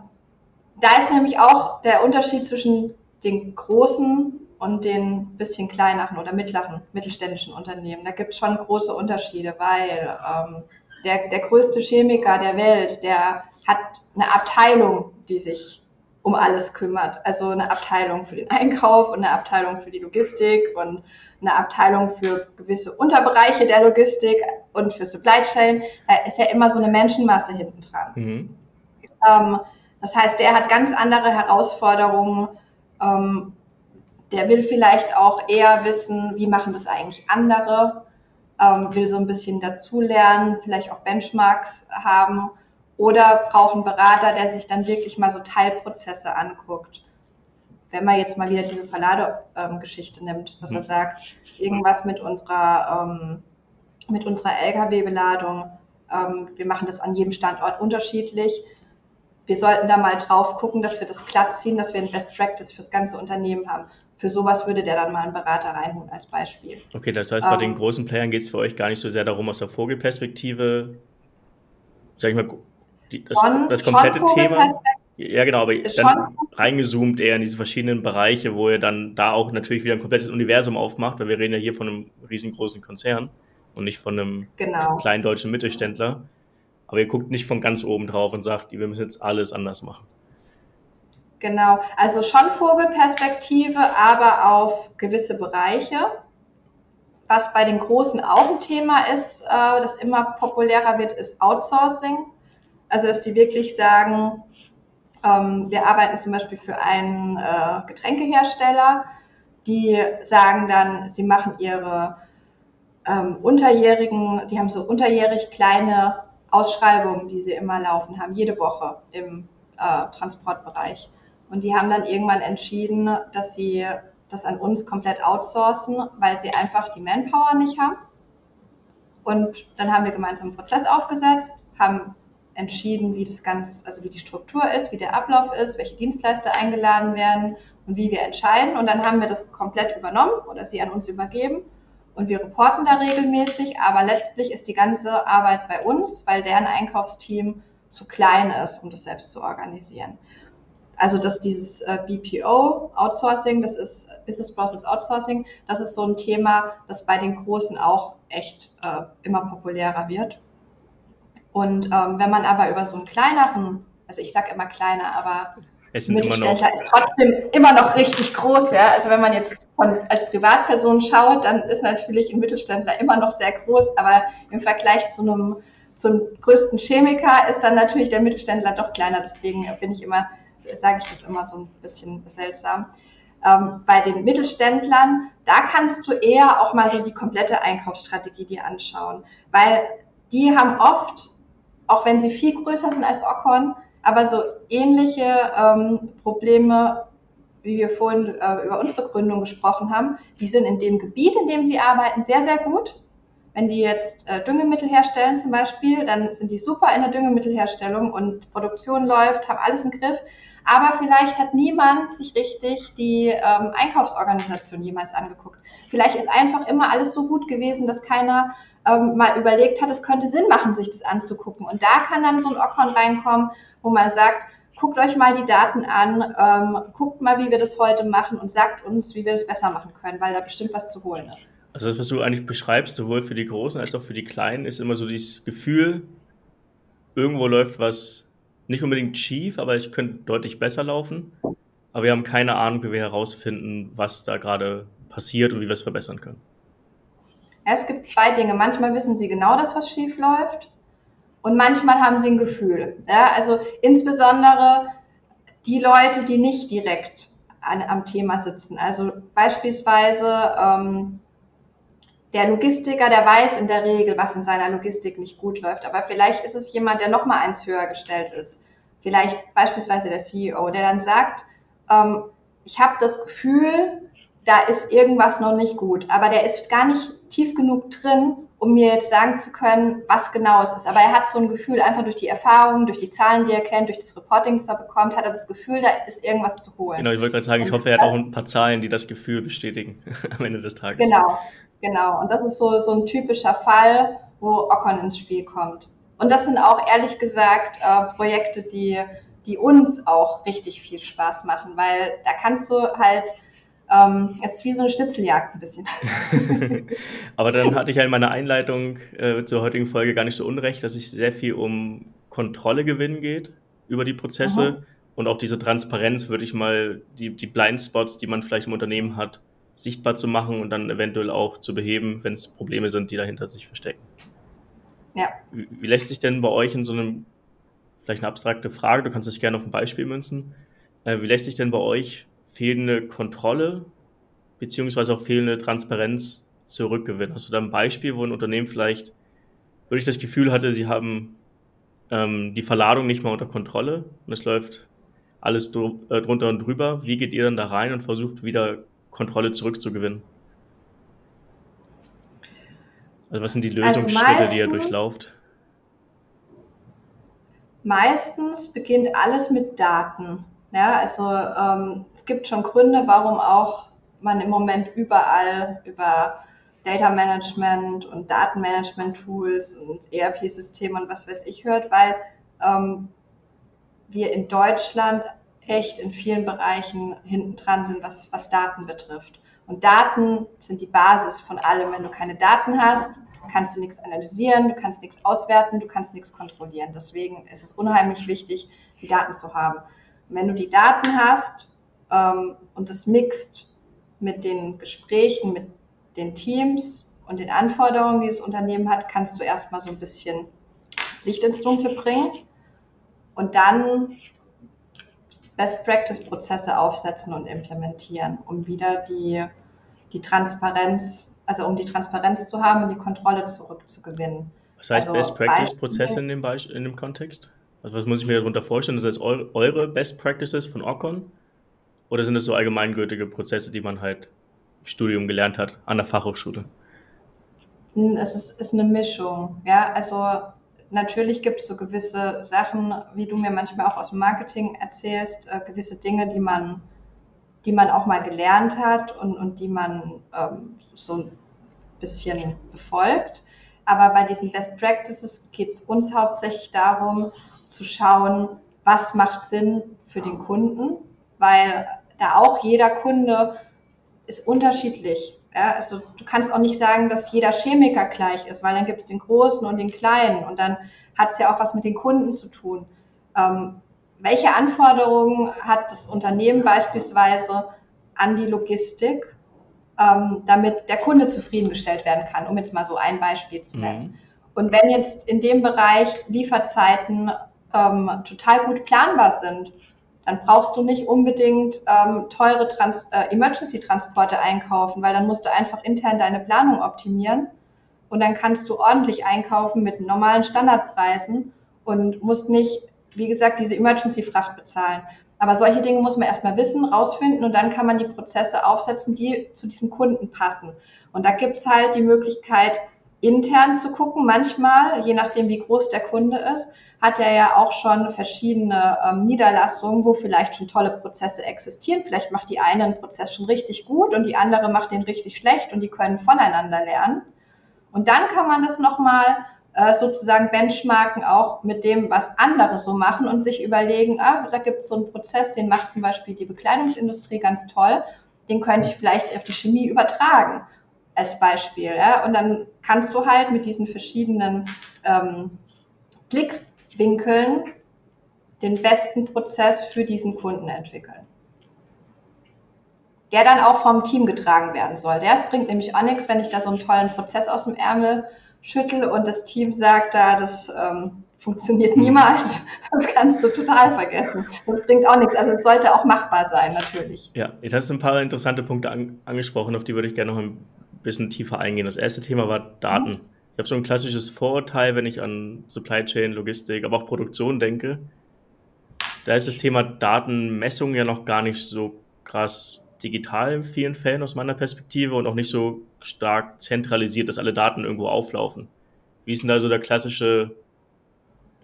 da ist nämlich auch der Unterschied zwischen den großen und den bisschen kleineren oder mittleren, mittelständischen Unternehmen. Da gibt es schon große Unterschiede, weil ähm, der, der größte Chemiker der Welt, der hat eine Abteilung, die sich um alles kümmert. Also eine Abteilung für den Einkauf und eine Abteilung für die Logistik und eine Abteilung für gewisse Unterbereiche der Logistik und für Supply Chain. Da ist ja immer so eine Menschenmasse hinten dran. Mhm. Ähm, das heißt, der hat ganz andere Herausforderungen. Ähm, der will vielleicht auch eher wissen, wie machen das eigentlich andere, ähm, will so ein bisschen dazulernen, vielleicht auch Benchmarks haben oder brauchen Berater, der sich dann wirklich mal so Teilprozesse anguckt. Wenn man jetzt mal wieder diese Verladegeschichte nimmt, dass mhm. er sagt, irgendwas mit unserer, ähm, mit unserer Lkw-Beladung, ähm, wir machen das an jedem Standort unterschiedlich. Wir sollten da mal drauf gucken, dass wir das glatt ziehen, dass wir ein Best Practice fürs ganze Unternehmen haben. Für sowas würde der dann mal einen Berater reinholen als Beispiel. Okay, das heißt, bei ähm, den großen Playern geht es für euch gar nicht so sehr darum, aus der Vogelperspektive, sag ich mal, die, das, schon, das komplette Thema. Ja, genau, aber dann reingezoomt eher in diese verschiedenen Bereiche, wo ihr dann da auch natürlich wieder ein komplettes Universum aufmacht, weil wir reden ja hier von einem riesengroßen Konzern und nicht von einem genau. kleinen deutschen Mittelständler. Aber ihr guckt nicht von ganz oben drauf und sagt, wir müssen jetzt alles anders machen. Genau, also schon Vogelperspektive, aber auf gewisse Bereiche. Was bei den Großen auch ein Thema ist, äh, das immer populärer wird, ist Outsourcing. Also, dass die wirklich sagen, ähm, wir arbeiten zum Beispiel für einen äh, Getränkehersteller, die sagen dann, sie machen ihre ähm, unterjährigen, die haben so unterjährig kleine Ausschreibungen, die sie immer laufen haben, jede Woche im äh, Transportbereich. Und die haben dann irgendwann entschieden, dass sie das an uns komplett outsourcen, weil sie einfach die Manpower nicht haben. Und dann haben wir gemeinsam einen Prozess aufgesetzt, haben entschieden, wie das ganz, also wie die Struktur ist, wie der Ablauf ist, welche Dienstleister eingeladen werden und wie wir entscheiden. Und dann haben wir das komplett übernommen oder sie an uns übergeben. Und wir reporten da regelmäßig, aber letztlich ist die ganze Arbeit bei uns, weil deren Einkaufsteam zu klein ist, um das selbst zu organisieren. Also dass dieses äh, BPO Outsourcing, das ist Business Process Outsourcing, das ist so ein Thema, das bei den Großen auch echt äh, immer populärer wird. Und ähm, wenn man aber über so einen kleineren, also ich sage immer kleiner, aber Mittelständler ist trotzdem immer noch richtig groß, ja. Also wenn man jetzt von, als Privatperson schaut, dann ist natürlich ein Mittelständler immer noch sehr groß, aber im Vergleich zu einem zum größten Chemiker ist dann natürlich der Mittelständler doch kleiner. Deswegen bin ich immer, sage ich das immer so ein bisschen seltsam. Ähm, bei den Mittelständlern, da kannst du eher auch mal so die komplette Einkaufsstrategie dir anschauen, weil die haben oft, auch wenn sie viel größer sind als Ocon, aber so ähnliche ähm, Probleme, wie wir vorhin äh, über unsere Gründung gesprochen haben, die sind in dem Gebiet, in dem sie arbeiten, sehr, sehr gut. Wenn die jetzt äh, Düngemittel herstellen zum Beispiel, dann sind die super in der Düngemittelherstellung und Produktion läuft, haben alles im Griff. Aber vielleicht hat niemand sich richtig die ähm, Einkaufsorganisation jemals angeguckt. Vielleicht ist einfach immer alles so gut gewesen, dass keiner ähm, mal überlegt hat, es könnte Sinn machen, sich das anzugucken. Und da kann dann so ein Ockhorn reinkommen, wo man sagt, guckt euch mal die Daten an, ähm, guckt mal, wie wir das heute machen und sagt uns, wie wir das besser machen können, weil da bestimmt was zu holen ist. Also das, was du eigentlich beschreibst, sowohl für die Großen als auch für die Kleinen, ist immer so dieses Gefühl, irgendwo läuft was nicht unbedingt schief, aber es könnte deutlich besser laufen. Aber wir haben keine Ahnung, wie wir herausfinden, was da gerade passiert und wie wir es verbessern können. Es gibt zwei Dinge. Manchmal wissen sie genau, dass was schief läuft und manchmal haben sie ein Gefühl. Ja, also insbesondere die Leute, die nicht direkt an, am Thema sitzen. Also beispielsweise ähm, der Logistiker, der weiß in der Regel, was in seiner Logistik nicht gut läuft. Aber vielleicht ist es jemand, der noch mal eins höher gestellt ist. Vielleicht beispielsweise der CEO, der dann sagt, ähm, ich habe das Gefühl, da ist irgendwas noch nicht gut. Aber der ist gar nicht tief genug drin, um mir jetzt sagen zu können, was genau es ist. Aber er hat so ein Gefühl, einfach durch die Erfahrung, durch die Zahlen, die er kennt, durch das Reporting, das er bekommt, hat er das Gefühl, da ist irgendwas zu holen. Genau, ich wollte gerade sagen, ich hoffe, er hat auch ein paar Zahlen, die das Gefühl bestätigen am Ende des Tages. Genau, genau. Und das ist so, so ein typischer Fall, wo Ocon ins Spiel kommt. Und das sind auch ehrlich gesagt äh, Projekte, die, die uns auch richtig viel Spaß machen, weil da kannst du halt ähm, es ist wie so eine Schnitzeljagd ein bisschen. Aber dann hatte ich ja in meiner Einleitung äh, zur heutigen Folge gar nicht so unrecht, dass es sehr viel um Kontrolle gewinnen geht über die Prozesse Aha. und auch diese Transparenz, würde ich mal, die, die Blindspots, die man vielleicht im Unternehmen hat, sichtbar zu machen und dann eventuell auch zu beheben, wenn es Probleme sind, die dahinter sich verstecken. Ja. Wie, wie lässt sich denn bei euch in so einem, vielleicht eine abstrakte Frage, du kannst es gerne auf ein Beispiel münzen, äh, wie lässt sich denn bei euch fehlende Kontrolle beziehungsweise auch fehlende Transparenz zurückgewinnen. Hast du da ein Beispiel, wo ein Unternehmen vielleicht wirklich das Gefühl hatte, sie haben ähm, die Verladung nicht mehr unter Kontrolle und es läuft alles dr äh, drunter und drüber. Wie geht ihr dann da rein und versucht wieder Kontrolle zurückzugewinnen? Also was sind die Lösungsschritte, also meistens, die ihr durchlauft? Meistens beginnt alles mit Daten. Ja, also ähm, es gibt schon Gründe, warum auch man im Moment überall über Data Management und Datenmanagement Tools und ERP-Systeme und was weiß ich hört, weil ähm, wir in Deutschland echt in vielen Bereichen hinten dran sind, was, was Daten betrifft. Und Daten sind die Basis von allem. Wenn du keine Daten hast, kannst du nichts analysieren, du kannst nichts auswerten, du kannst nichts kontrollieren. Deswegen ist es unheimlich wichtig, die Daten zu haben. Wenn du die Daten hast ähm, und das mixt mit den Gesprächen, mit den Teams und den Anforderungen, die das Unternehmen hat, kannst du erstmal so ein bisschen Licht ins Dunkle bringen und dann Best-Practice-Prozesse aufsetzen und implementieren, um wieder die, die Transparenz, also um die Transparenz zu haben und die Kontrolle zurückzugewinnen. Was heißt also Best-Practice-Prozesse in, in dem Kontext? Also was muss ich mir darunter vorstellen? Ist das eure, Best Practices von Ocon? Oder sind das so allgemeingültige Prozesse, die man halt im Studium gelernt hat, an der Fachhochschule? Es ist, ist eine Mischung. Ja, also natürlich gibt es so gewisse Sachen, wie du mir manchmal auch aus dem Marketing erzählst, äh, gewisse Dinge, die man, die man auch mal gelernt hat und, und die man ähm, so ein bisschen befolgt. Aber bei diesen Best Practices geht es uns hauptsächlich darum, zu schauen, was macht Sinn für den Kunden, weil da auch jeder Kunde ist unterschiedlich. Ja, also du kannst auch nicht sagen, dass jeder Chemiker gleich ist, weil dann gibt es den Großen und den Kleinen und dann hat es ja auch was mit den Kunden zu tun. Ähm, welche Anforderungen hat das Unternehmen beispielsweise an die Logistik, ähm, damit der Kunde zufriedengestellt werden kann, um jetzt mal so ein Beispiel zu nennen. Mhm. Und wenn jetzt in dem Bereich Lieferzeiten ähm, total gut planbar sind, dann brauchst du nicht unbedingt ähm, teure Trans äh, Emergency-Transporte einkaufen, weil dann musst du einfach intern deine Planung optimieren und dann kannst du ordentlich einkaufen mit normalen Standardpreisen und musst nicht, wie gesagt, diese Emergency-Fracht bezahlen. Aber solche Dinge muss man erstmal wissen, rausfinden und dann kann man die Prozesse aufsetzen, die zu diesem Kunden passen. Und da gibt's halt die Möglichkeit, intern zu gucken, manchmal, je nachdem, wie groß der Kunde ist, hat er ja auch schon verschiedene ähm, Niederlassungen, wo vielleicht schon tolle Prozesse existieren. Vielleicht macht die eine einen Prozess schon richtig gut und die andere macht den richtig schlecht und die können voneinander lernen. Und dann kann man das nochmal äh, sozusagen benchmarken auch mit dem, was andere so machen und sich überlegen, ah, da gibt es so einen Prozess, den macht zum Beispiel die Bekleidungsindustrie ganz toll, den könnte ich vielleicht auf die Chemie übertragen als Beispiel. Ja? Und dann kannst du halt mit diesen verschiedenen ähm, Blick Winkeln den besten Prozess für diesen Kunden entwickeln. Der dann auch vom Team getragen werden soll. Der bringt nämlich auch nichts, wenn ich da so einen tollen Prozess aus dem Ärmel schüttel und das Team sagt da, das ähm, funktioniert niemals. Das kannst du total vergessen. Das bringt auch nichts. Also es sollte auch machbar sein, natürlich. Ja, jetzt hast du ein paar interessante Punkte an, angesprochen, auf die würde ich gerne noch ein bisschen tiefer eingehen. Das erste Thema war Daten. Ich habe so ein klassisches Vorurteil, wenn ich an Supply Chain, Logistik, aber auch Produktion denke. Da ist das Thema Datenmessung ja noch gar nicht so krass digital in vielen Fällen aus meiner Perspektive und auch nicht so stark zentralisiert, dass alle Daten irgendwo auflaufen. Wie ist denn da so der klassische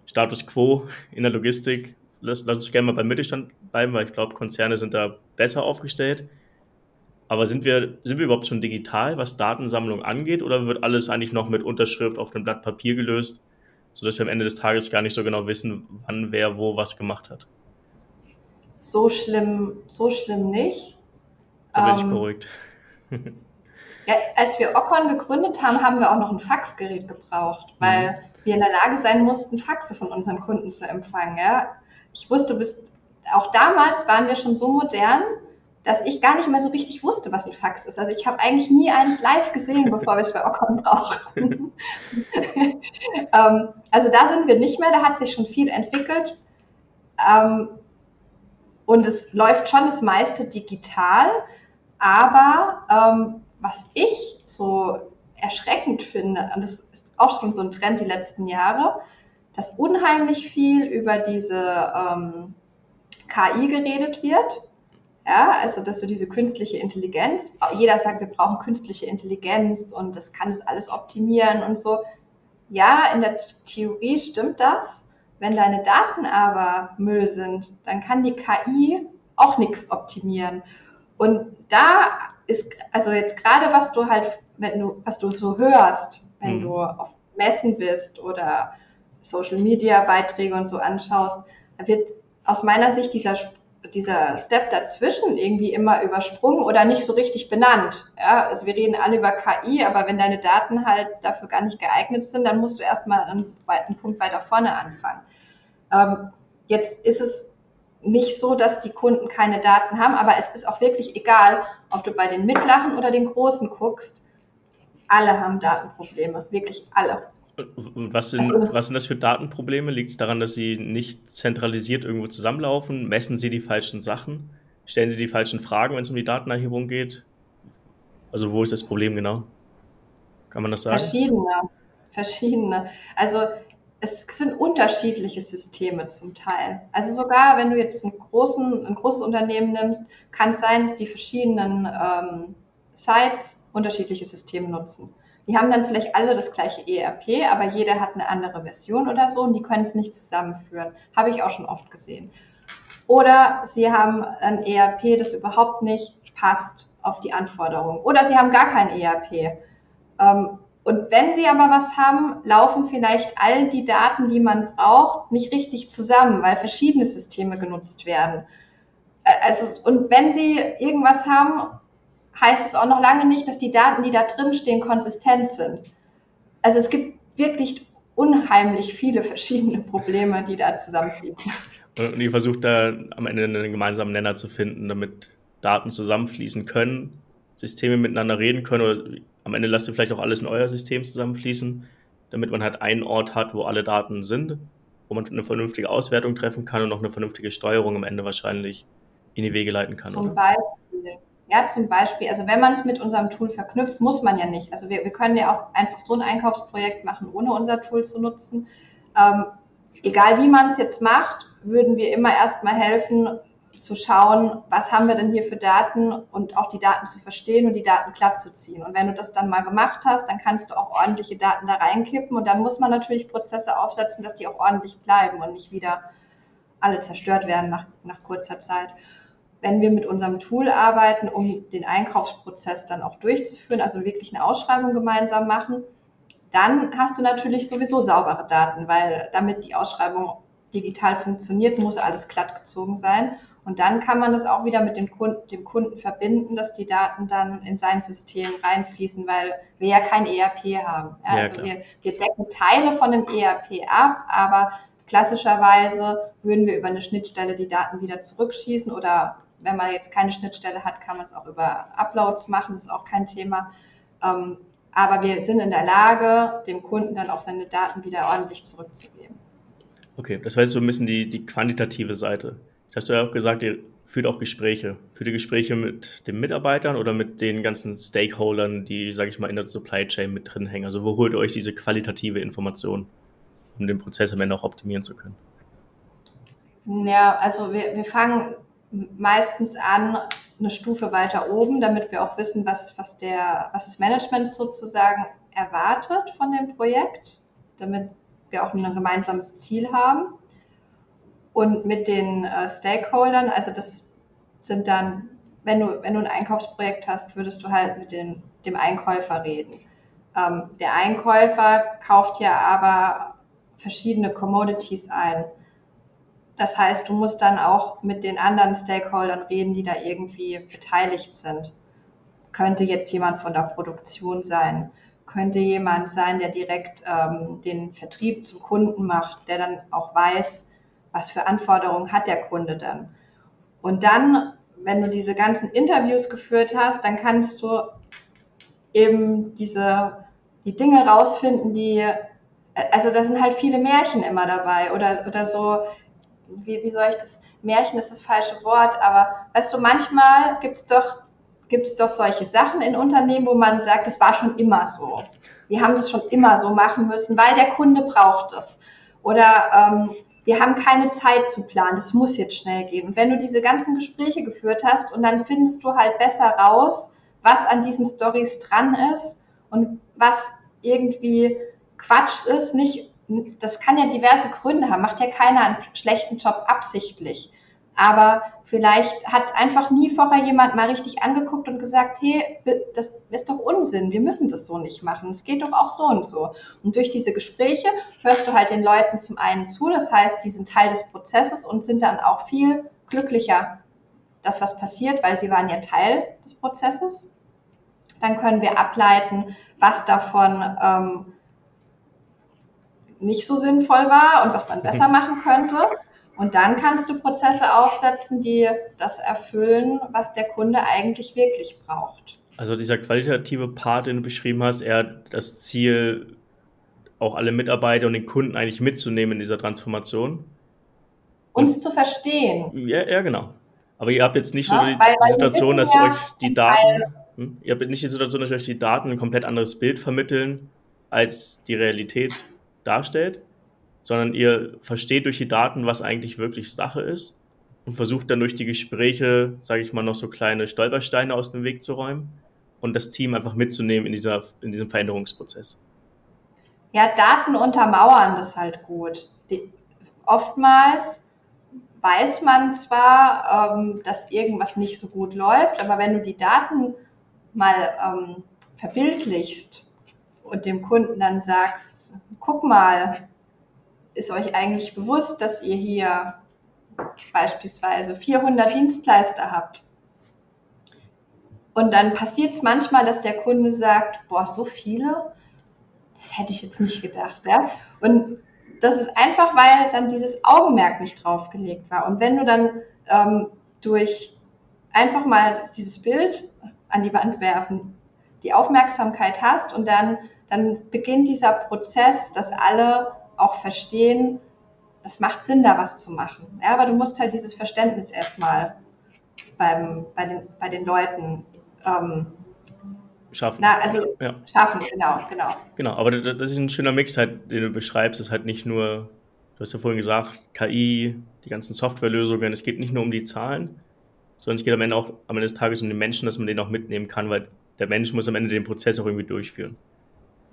Status quo in der Logistik? Lass, lass uns gerne mal beim Mittelstand bleiben, weil ich glaube, Konzerne sind da besser aufgestellt. Aber sind wir, sind wir überhaupt schon digital, was Datensammlung angeht, oder wird alles eigentlich noch mit Unterschrift auf einem Blatt Papier gelöst, sodass wir am Ende des Tages gar nicht so genau wissen, wann wer wo was gemacht hat? So schlimm, so schlimm nicht. Da bin ähm, ich beruhigt. ja, als wir Ocon gegründet haben, haben wir auch noch ein Faxgerät gebraucht, weil mhm. wir in der Lage sein mussten, Faxe von unseren Kunden zu empfangen. Ja? Ich wusste bis, auch damals waren wir schon so modern, dass ich gar nicht mehr so richtig wusste, was ein Fax ist. Also ich habe eigentlich nie eins live gesehen, bevor wir es bei Ocon brauchten. ähm, also da sind wir nicht mehr, da hat sich schon viel entwickelt. Ähm, und es läuft schon das meiste digital. Aber ähm, was ich so erschreckend finde, und das ist auch schon so ein Trend die letzten Jahre, dass unheimlich viel über diese ähm, KI geredet wird ja, also dass so diese künstliche Intelligenz, jeder sagt, wir brauchen künstliche Intelligenz und das kann das alles optimieren und so. Ja, in der Theorie stimmt das. Wenn deine Daten aber Müll sind, dann kann die KI auch nichts optimieren. Und da ist, also jetzt gerade was du halt, wenn du, was du so hörst, wenn mhm. du auf Messen bist oder Social Media Beiträge und so anschaust, da wird aus meiner Sicht dieser dieser Step dazwischen irgendwie immer übersprungen oder nicht so richtig benannt. Ja, also wir reden alle über KI, aber wenn deine Daten halt dafür gar nicht geeignet sind, dann musst du erstmal einen, einen Punkt weiter vorne anfangen. Ähm, jetzt ist es nicht so, dass die Kunden keine Daten haben, aber es ist auch wirklich egal, ob du bei den mittleren oder den großen guckst. Alle haben Datenprobleme, wirklich alle. Was sind, also, was sind das für Datenprobleme? Liegt es daran, dass sie nicht zentralisiert irgendwo zusammenlaufen? Messen sie die falschen Sachen? Stellen sie die falschen Fragen, wenn es um die Datenerhebung geht? Also wo ist das Problem genau? Kann man das sagen? Verschiedene. Verschiedene. Also es sind unterschiedliche Systeme zum Teil. Also sogar wenn du jetzt großen, ein großes Unternehmen nimmst, kann es sein, dass die verschiedenen ähm, Sites unterschiedliche Systeme nutzen. Die haben dann vielleicht alle das gleiche ERP, aber jeder hat eine andere Version oder so und die können es nicht zusammenführen. Habe ich auch schon oft gesehen. Oder sie haben ein ERP, das überhaupt nicht passt auf die Anforderungen. Oder sie haben gar kein ERP. Ähm, und wenn Sie aber was haben, laufen vielleicht all die Daten, die man braucht, nicht richtig zusammen, weil verschiedene Systeme genutzt werden. Also, und wenn Sie irgendwas haben, heißt es auch noch lange nicht, dass die Daten, die da drin stehen, konsistent sind. Also es gibt wirklich unheimlich viele verschiedene Probleme, die da zusammenfließen. Und ihr versucht da am Ende einen gemeinsamen Nenner zu finden, damit Daten zusammenfließen können, Systeme miteinander reden können oder am Ende lasst ihr vielleicht auch alles in euer System zusammenfließen, damit man halt einen Ort hat, wo alle Daten sind, wo man eine vernünftige Auswertung treffen kann und auch eine vernünftige Steuerung am Ende wahrscheinlich in die Wege leiten kann. Zum oder? Beispiel. Ja, zum Beispiel, also wenn man es mit unserem Tool verknüpft, muss man ja nicht. Also wir, wir können ja auch einfach so ein Einkaufsprojekt machen, ohne unser Tool zu nutzen. Ähm, egal wie man es jetzt macht, würden wir immer erstmal helfen, zu schauen, was haben wir denn hier für Daten und auch die Daten zu verstehen und die Daten glatt zu ziehen. Und wenn du das dann mal gemacht hast, dann kannst du auch ordentliche Daten da reinkippen und dann muss man natürlich Prozesse aufsetzen, dass die auch ordentlich bleiben und nicht wieder alle zerstört werden nach, nach kurzer Zeit. Wenn wir mit unserem Tool arbeiten, um den Einkaufsprozess dann auch durchzuführen, also wirklich eine Ausschreibung gemeinsam machen, dann hast du natürlich sowieso saubere Daten, weil damit die Ausschreibung digital funktioniert, muss alles glatt gezogen sein. Und dann kann man das auch wieder mit dem Kunden, dem Kunden verbinden, dass die Daten dann in sein System reinfließen, weil wir ja kein ERP haben. Ja, also wir, wir decken Teile von dem ERP ab, aber klassischerweise würden wir über eine Schnittstelle die Daten wieder zurückschießen oder wenn man jetzt keine Schnittstelle hat, kann man es auch über Uploads machen, das ist auch kein Thema. Ähm, aber wir sind in der Lage, dem Kunden dann auch seine Daten wieder ordentlich zurückzugeben. Okay, das so ein bisschen die, die quantitative Seite. Hast du ja auch gesagt, ihr führt auch Gespräche. Führt ihr Gespräche mit den Mitarbeitern oder mit den ganzen Stakeholdern, die, sage ich mal, in der Supply Chain mit drin hängen? Also wo holt ihr euch diese qualitative Information, um den Prozess am Ende auch optimieren zu können? Ja, also wir, wir fangen meistens an, eine Stufe weiter oben, damit wir auch wissen, was, was, der, was das Management sozusagen erwartet von dem Projekt, damit wir auch ein gemeinsames Ziel haben und mit den äh, Stakeholdern, also das sind dann, wenn du, wenn du ein Einkaufsprojekt hast, würdest du halt mit den, dem Einkäufer reden. Ähm, der Einkäufer kauft ja aber verschiedene Commodities ein. Das heißt, du musst dann auch mit den anderen Stakeholdern reden, die da irgendwie beteiligt sind. Könnte jetzt jemand von der Produktion sein, könnte jemand sein, der direkt ähm, den Vertrieb zum Kunden macht, der dann auch weiß, was für Anforderungen hat der Kunde dann? Und dann, wenn du diese ganzen Interviews geführt hast, dann kannst du eben diese, die Dinge rausfinden, die, also da sind halt viele Märchen immer dabei oder, oder so, wie, wie soll ich das, Märchen ist das falsche Wort, aber weißt du, manchmal gibt's doch, gibt's doch solche Sachen in Unternehmen, wo man sagt, es war schon immer so. Wir haben das schon immer so machen müssen, weil der Kunde braucht es. Oder ähm, wir haben keine Zeit zu planen, das muss jetzt schnell gehen. Wenn du diese ganzen Gespräche geführt hast und dann findest du halt besser raus, was an diesen Stories dran ist und was irgendwie Quatsch ist, nicht, das kann ja diverse Gründe haben, macht ja keiner einen schlechten Job absichtlich. Aber vielleicht hat es einfach nie vorher jemand mal richtig angeguckt und gesagt, hey, das ist doch Unsinn, wir müssen das so nicht machen, es geht doch auch so und so. Und durch diese Gespräche hörst du halt den Leuten zum einen zu, das heißt, die sind Teil des Prozesses und sind dann auch viel glücklicher, dass was passiert, weil sie waren ja Teil des Prozesses. Dann können wir ableiten, was davon ähm, nicht so sinnvoll war und was man besser machen könnte. Und dann kannst du Prozesse aufsetzen, die das erfüllen, was der Kunde eigentlich wirklich braucht. Also dieser qualitative Part, den du beschrieben hast, eher das Ziel, auch alle Mitarbeiter und den Kunden eigentlich mitzunehmen in dieser Transformation. Uns und, zu verstehen. Ja, ja, genau. Aber ihr habt jetzt nicht ja, so die, weil, weil Situation, dass ja euch die Daten, hm, ihr habt nicht die Situation, dass euch die Daten ein komplett anderes Bild vermitteln, als die Realität darstellt, sondern ihr versteht durch die Daten, was eigentlich wirklich Sache ist und versucht dann durch die Gespräche, sage ich mal, noch so kleine Stolpersteine aus dem Weg zu räumen und das Team einfach mitzunehmen in, dieser, in diesem Veränderungsprozess. Ja, Daten untermauern das halt gut. Die, oftmals weiß man zwar, ähm, dass irgendwas nicht so gut läuft, aber wenn du die Daten mal ähm, verbildlichst und dem Kunden dann sagst, guck mal, ist euch eigentlich bewusst, dass ihr hier beispielsweise 400 Dienstleister habt? Und dann passiert es manchmal, dass der Kunde sagt, boah, so viele? Das hätte ich jetzt nicht gedacht. Ja? Und das ist einfach, weil dann dieses Augenmerk nicht draufgelegt war. Und wenn du dann ähm, durch einfach mal dieses Bild an die Wand werfen, die Aufmerksamkeit hast und dann, dann beginnt dieser Prozess, dass alle auch verstehen, das macht Sinn, da was zu machen. Ja, aber du musst halt dieses Verständnis erstmal beim, bei, den, bei den Leuten ähm, schaffen. Na, also ja. schaffen, genau, genau. Genau, aber das ist ein schöner Mix, halt, den du beschreibst. Es ist halt nicht nur, du hast ja vorhin gesagt, KI, die ganzen Softwarelösungen, es geht nicht nur um die Zahlen, sondern es geht am Ende auch am Ende des Tages um den Menschen, dass man den auch mitnehmen kann, weil der Mensch muss am Ende den Prozess auch irgendwie durchführen.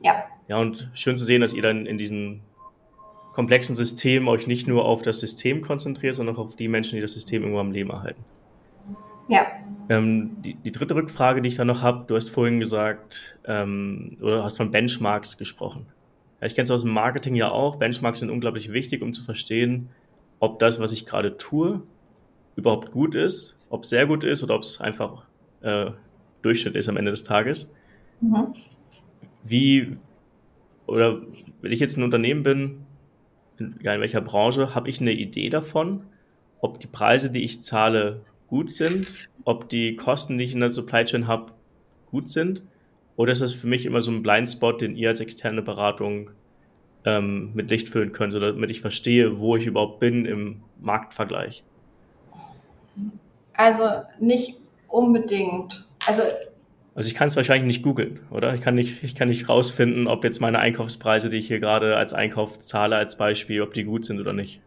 Ja. Ja, und schön zu sehen, dass ihr dann in diesem komplexen System euch nicht nur auf das System konzentriert, sondern auch auf die Menschen, die das System irgendwo am Leben erhalten. Ja. Ähm, die, die, dritte Rückfrage, die ich da noch habe, du hast vorhin gesagt, ähm, oder hast von Benchmarks gesprochen. Ja, ich kenne es aus dem Marketing ja auch. Benchmarks sind unglaublich wichtig, um zu verstehen, ob das, was ich gerade tue, überhaupt gut ist, ob es sehr gut ist oder ob es einfach äh, Durchschnitt ist am Ende des Tages. Mhm. Wie, oder wenn ich jetzt ein Unternehmen bin, egal in welcher Branche, habe ich eine Idee davon, ob die Preise, die ich zahle, gut sind, ob die Kosten, die ich in der Supply Chain habe, gut sind? Oder ist das für mich immer so ein Blindspot, den ihr als externe Beratung ähm, mit Licht füllen könnt, damit ich verstehe, wo ich überhaupt bin im Marktvergleich? Also nicht unbedingt. Also, also ich kann es wahrscheinlich nicht googeln, oder? Ich kann nicht, ich kann nicht rausfinden, ob jetzt meine Einkaufspreise, die ich hier gerade als Einkauf zahle, als Beispiel, ob die gut sind oder nicht.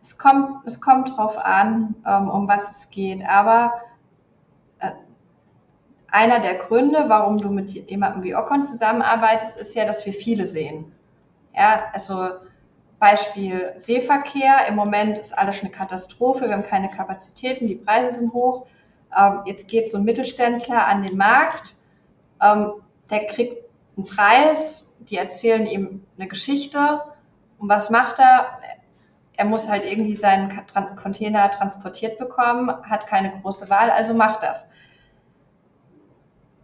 Es kommt, es kommt drauf an, ähm, um was es geht. Aber äh, einer der Gründe, warum du mit jemandem wie Ocon zusammenarbeitest, ist ja, dass wir viele sehen. Ja, also Beispiel Seeverkehr. Im Moment ist alles eine Katastrophe. Wir haben keine Kapazitäten, die Preise sind hoch. Ähm, jetzt geht so ein Mittelständler an den Markt. Ähm, der kriegt einen Preis. Die erzählen ihm eine Geschichte. Und was macht er? er muss halt irgendwie seinen Container transportiert bekommen, hat keine große Wahl, also macht das.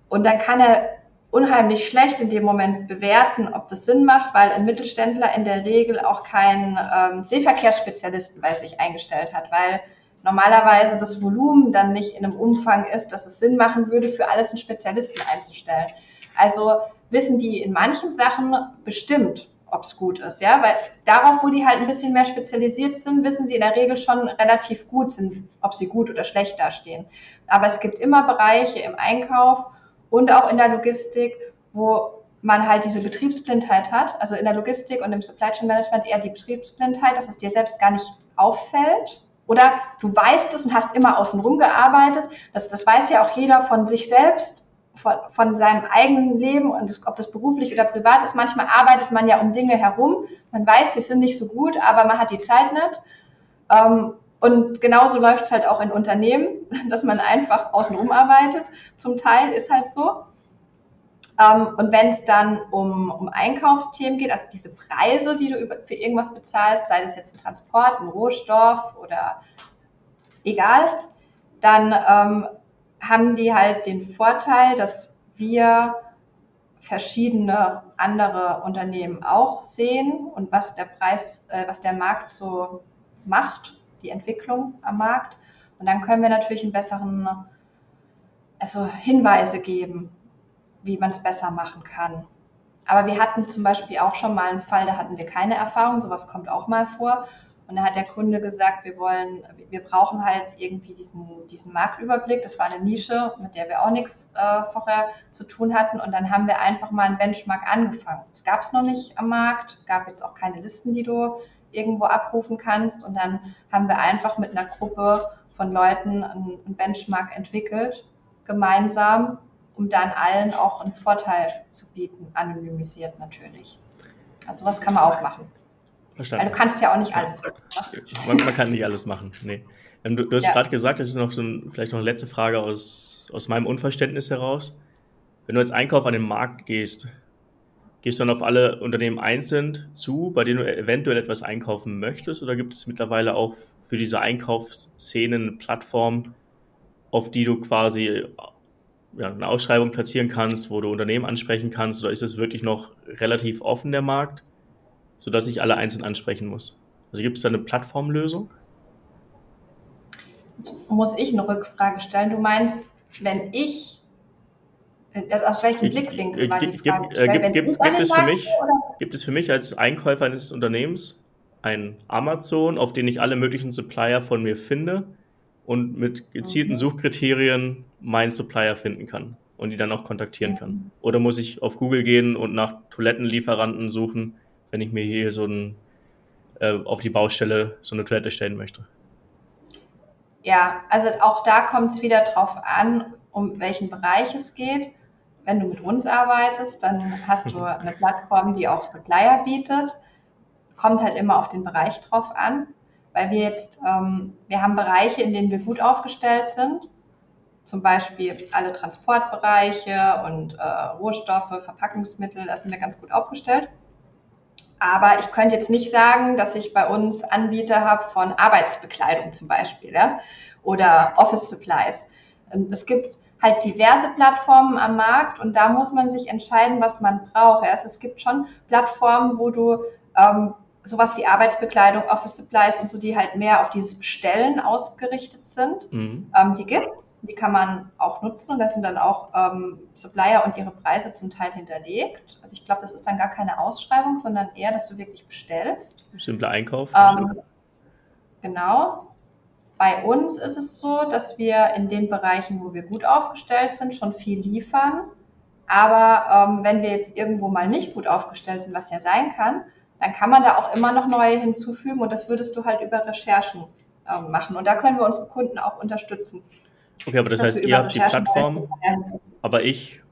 Und dann kann er unheimlich schlecht in dem Moment bewerten, ob das Sinn macht, weil ein Mittelständler in der Regel auch keinen ähm, Seeverkehrsspezialisten bei sich eingestellt hat, weil normalerweise das Volumen dann nicht in einem Umfang ist, dass es Sinn machen würde, für alles einen Spezialisten einzustellen. Also wissen die in manchen Sachen bestimmt, ob es gut ist, ja, weil darauf, wo die halt ein bisschen mehr spezialisiert sind, wissen sie in der Regel schon relativ gut sind, ob sie gut oder schlecht dastehen. Aber es gibt immer Bereiche im Einkauf und auch in der Logistik, wo man halt diese Betriebsblindheit hat, also in der Logistik und im Supply Chain Management eher die Betriebsblindheit, dass es dir selbst gar nicht auffällt. Oder du weißt es und hast immer außenrum gearbeitet. Das, das weiß ja auch jeder von sich selbst von, von seinem eigenen Leben und das, ob das beruflich oder privat ist. Manchmal arbeitet man ja um Dinge herum. Man weiß, sie sind nicht so gut, aber man hat die Zeit nicht. Ähm, und genauso läuft es halt auch in Unternehmen, dass man einfach außenrum arbeitet. Zum Teil ist halt so. Ähm, und wenn es dann um, um Einkaufsthemen geht, also diese Preise, die du für irgendwas bezahlst, sei das jetzt ein Transport, ein Rohstoff oder egal, dann ähm, haben die halt den Vorteil, dass wir verschiedene andere Unternehmen auch sehen und was der Preis, äh, was der Markt so macht, die Entwicklung am Markt. Und dann können wir natürlich einen besseren, also Hinweise geben, wie man es besser machen kann. Aber wir hatten zum Beispiel auch schon mal einen Fall, da hatten wir keine Erfahrung, sowas kommt auch mal vor. Und da hat der Kunde gesagt, wir wollen, wir brauchen halt irgendwie diesen, diesen Marktüberblick. Das war eine Nische, mit der wir auch nichts äh, vorher zu tun hatten. Und dann haben wir einfach mal einen Benchmark angefangen. Das gab es noch nicht am Markt, gab jetzt auch keine Listen, die du irgendwo abrufen kannst. Und dann haben wir einfach mit einer Gruppe von Leuten einen Benchmark entwickelt, gemeinsam, um dann allen auch einen Vorteil zu bieten, anonymisiert natürlich. Also was kann man auch machen. Verstanden. Weil du kannst ja auch nicht alles machen. Man, man kann nicht alles machen, nee. Ähm, du, du, hast ja. gerade gesagt, das ist noch so ein, vielleicht noch eine letzte Frage aus, aus meinem Unverständnis heraus. Wenn du als Einkauf an den Markt gehst, gehst du dann auf alle Unternehmen einzeln zu, bei denen du eventuell etwas einkaufen möchtest? Oder gibt es mittlerweile auch für diese Einkaufsszenen eine Plattform, auf die du quasi ja, eine Ausschreibung platzieren kannst, wo du Unternehmen ansprechen kannst? Oder ist es wirklich noch relativ offen, der Markt? sodass ich alle einzeln ansprechen muss. Also gibt es da eine Plattformlösung? Jetzt muss ich eine Rückfrage stellen. Du meinst, wenn ich also aus welchem Blickwinkel war die Frage gestellt? Gibt, gibt, gibt, es für mich, gibt es für mich als Einkäufer eines Unternehmens ein Amazon, auf den ich alle möglichen Supplier von mir finde und mit gezielten mhm. Suchkriterien meinen Supplier finden kann und die dann auch kontaktieren kann? Mhm. Oder muss ich auf Google gehen und nach Toilettenlieferanten suchen, wenn ich mir hier so ein, äh, auf die Baustelle so eine Toilette stellen möchte. Ja, also auch da kommt es wieder drauf an, um welchen Bereich es geht. Wenn du mit uns arbeitest, dann hast du eine Plattform, die auch Supplier bietet. Kommt halt immer auf den Bereich drauf an, weil wir jetzt, ähm, wir haben Bereiche, in denen wir gut aufgestellt sind. Zum Beispiel alle Transportbereiche und äh, Rohstoffe, Verpackungsmittel, da sind wir ganz gut aufgestellt. Aber ich könnte jetzt nicht sagen, dass ich bei uns Anbieter habe von Arbeitsbekleidung zum Beispiel ja? oder Office Supplies. Es gibt halt diverse Plattformen am Markt und da muss man sich entscheiden, was man braucht. Also es gibt schon Plattformen, wo du ähm, sowas wie Arbeitsbekleidung, Office Supplies und so, die halt mehr auf dieses Bestellen ausgerichtet sind. Mhm. Ähm, die gibt's, die kann man auch nutzen und da sind dann auch ähm, Supplier und ihre Preise zum Teil hinterlegt. Also ich glaube, das ist dann gar keine Ausschreibung, sondern eher, dass du wirklich bestellst. Simpler Einkauf. Ähm, genau. Bei uns ist es so, dass wir in den Bereichen, wo wir gut aufgestellt sind, schon viel liefern. Aber ähm, wenn wir jetzt irgendwo mal nicht gut aufgestellt sind, was ja sein kann, dann kann man da auch immer noch neue hinzufügen und das würdest du halt über Recherchen äh, machen. Und da können wir unsere Kunden auch unterstützen. Okay, aber das heißt, ihr habt die Plattform, aber ich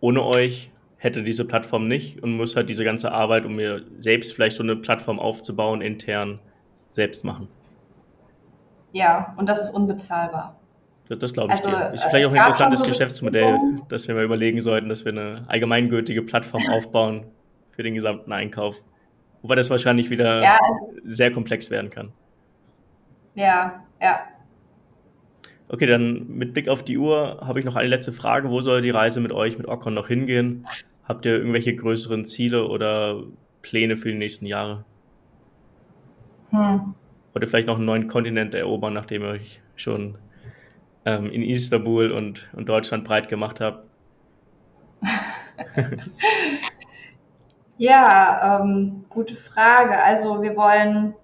ohne euch hätte diese Plattform nicht und muss halt diese ganze Arbeit, um mir selbst vielleicht so eine Plattform aufzubauen, intern selbst machen. Ja, und das ist unbezahlbar. Das, das glaube ich also, dir. Ist vielleicht auch ein interessantes Geschäftsmodell, dass wir mal überlegen sollten, dass wir eine allgemeingültige Plattform aufbauen für den gesamten Einkauf. Wobei das wahrscheinlich wieder ja, sehr komplex werden kann. Ja, ja. Okay, dann mit Blick auf die Uhr habe ich noch eine letzte Frage. Wo soll die Reise mit euch, mit Ocon noch hingehen? Habt ihr irgendwelche größeren Ziele oder Pläne für die nächsten Jahre? Hm. Oder vielleicht noch einen neuen Kontinent erobern, nachdem ihr euch schon ähm, in Istanbul und, und Deutschland breit gemacht habt? Ja, ähm, gute Frage. Also wir wollen,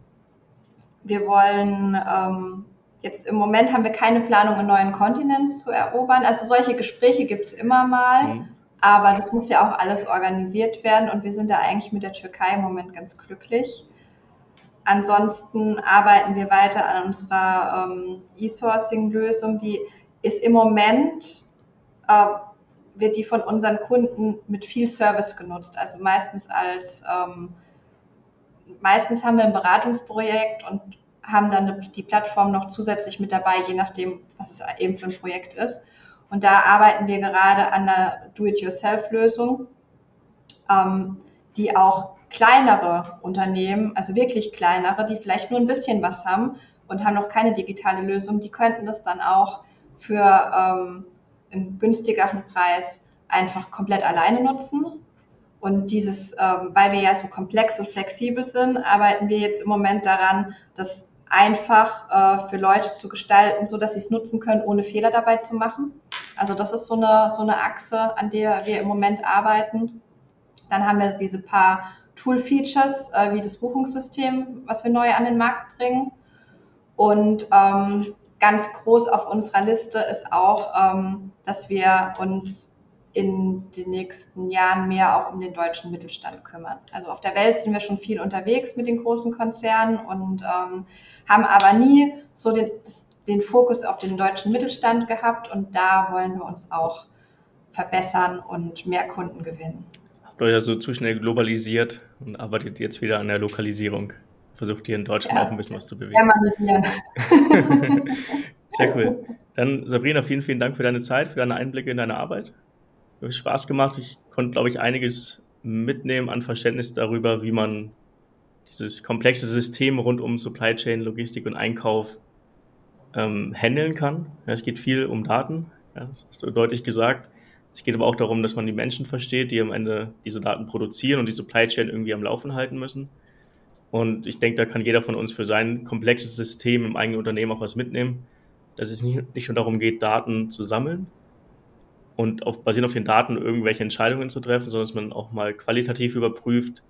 wir wollen ähm, jetzt im Moment haben wir keine Planung, einen neuen Kontinent zu erobern. Also solche Gespräche gibt es immer mal, mhm. aber das muss ja auch alles organisiert werden und wir sind da eigentlich mit der Türkei im Moment ganz glücklich. Ansonsten arbeiten wir weiter an unserer ähm, E-Sourcing-Lösung, die ist im Moment äh, wird die von unseren Kunden mit viel Service genutzt. Also meistens als, ähm, meistens haben wir ein Beratungsprojekt und haben dann die Plattform noch zusätzlich mit dabei, je nachdem, was es eben für ein Projekt ist. Und da arbeiten wir gerade an einer Do-it-yourself-Lösung, ähm, die auch kleinere Unternehmen, also wirklich kleinere, die vielleicht nur ein bisschen was haben und haben noch keine digitale Lösung, die könnten das dann auch für ähm, einen günstigeren Preis einfach komplett alleine nutzen. Und dieses, ähm, weil wir ja so komplex und flexibel sind, arbeiten wir jetzt im Moment daran, das einfach äh, für Leute zu gestalten, so dass sie es nutzen können, ohne Fehler dabei zu machen. Also das ist so eine, so eine Achse, an der wir im Moment arbeiten. Dann haben wir diese paar Tool-Features, äh, wie das Buchungssystem, was wir neu an den Markt bringen. Und ähm, ganz groß auf unserer Liste ist auch, ähm, dass wir uns in den nächsten Jahren mehr auch um den deutschen Mittelstand kümmern. Also auf der Welt sind wir schon viel unterwegs mit den großen Konzernen und ähm, haben aber nie so den, den Fokus auf den deutschen Mittelstand gehabt und da wollen wir uns auch verbessern und mehr Kunden gewinnen. Habt ihr ja so zu schnell globalisiert und arbeitet jetzt wieder an der Lokalisierung. Versucht hier in Deutschland ja. auch ein bisschen was zu bewegen. Ja, Sehr cool. Dann Sabrina, vielen, vielen Dank für deine Zeit, für deine Einblicke in deine Arbeit hat Spaß gemacht. Ich konnte, glaube ich, einiges mitnehmen an Verständnis darüber, wie man dieses komplexe System rund um Supply Chain, Logistik und Einkauf ähm, handeln kann. Ja, es geht viel um Daten, ja, das hast du deutlich gesagt. Es geht aber auch darum, dass man die Menschen versteht, die am Ende diese Daten produzieren und die Supply Chain irgendwie am Laufen halten müssen. Und ich denke, da kann jeder von uns für sein komplexes System im eigenen Unternehmen auch was mitnehmen, dass es nicht, nicht nur darum geht, Daten zu sammeln, und auf, basierend auf den Daten irgendwelche Entscheidungen zu treffen, sondern dass man auch mal qualitativ überprüft,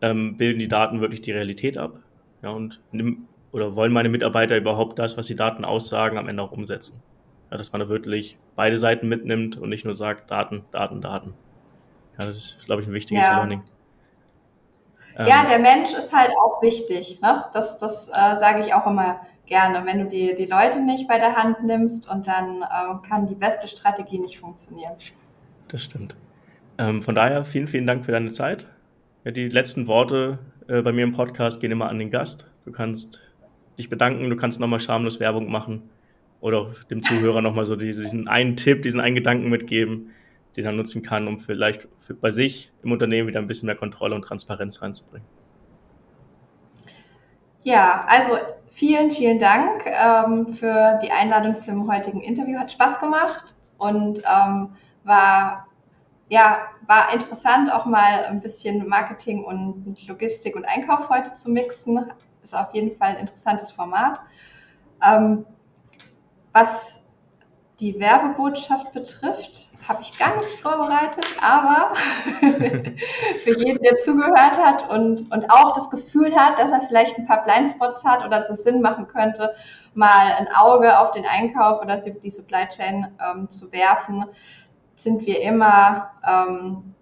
ähm, bilden die Daten wirklich die Realität ab? Ja, und nimm, oder wollen meine Mitarbeiter überhaupt das, was die Daten aussagen, am Ende auch umsetzen? Ja, dass man da wirklich beide Seiten mitnimmt und nicht nur sagt, Daten, Daten, Daten. Ja, das ist, glaube ich, ein wichtiges ja. Learning. Ja, ähm, der Mensch ist halt auch wichtig. Ne? Das, das äh, sage ich auch immer gerne, wenn du die, die Leute nicht bei der Hand nimmst und dann äh, kann die beste Strategie nicht funktionieren. Das stimmt. Ähm, von daher vielen, vielen Dank für deine Zeit. Ja, die letzten Worte äh, bei mir im Podcast gehen immer an den Gast. Du kannst dich bedanken, du kannst nochmal schamlos Werbung machen oder dem Zuhörer nochmal so diesen einen Tipp, diesen einen Gedanken mitgeben, den er nutzen kann, um vielleicht für, bei sich im Unternehmen wieder ein bisschen mehr Kontrolle und Transparenz reinzubringen. Ja, also Vielen, vielen Dank ähm, für die Einladung zum heutigen Interview. Hat Spaß gemacht und ähm, war, ja, war interessant, auch mal ein bisschen Marketing und Logistik und Einkauf heute zu mixen. Ist auf jeden Fall ein interessantes Format. Ähm, was die Werbebotschaft betrifft, habe ich gar nichts vorbereitet, aber für jeden, der zugehört hat und, und auch das Gefühl hat, dass er vielleicht ein paar Blindspots hat oder dass es Sinn machen könnte, mal ein Auge auf den Einkauf oder die Supply Chain ähm, zu werfen, sind wir immer ähm,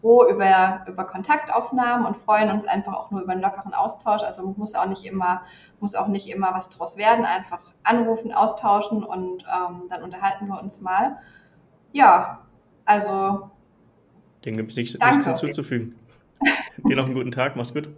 froh über, über Kontaktaufnahmen und freuen uns einfach auch nur über einen lockeren Austausch. Also muss auch nicht immer, muss auch nicht immer was draus werden. Einfach anrufen, austauschen und ähm, dann unterhalten wir uns mal. Ja, also. Dem gibt es nichts, nichts hinzuzufügen. Dir noch einen guten Tag, mach's gut.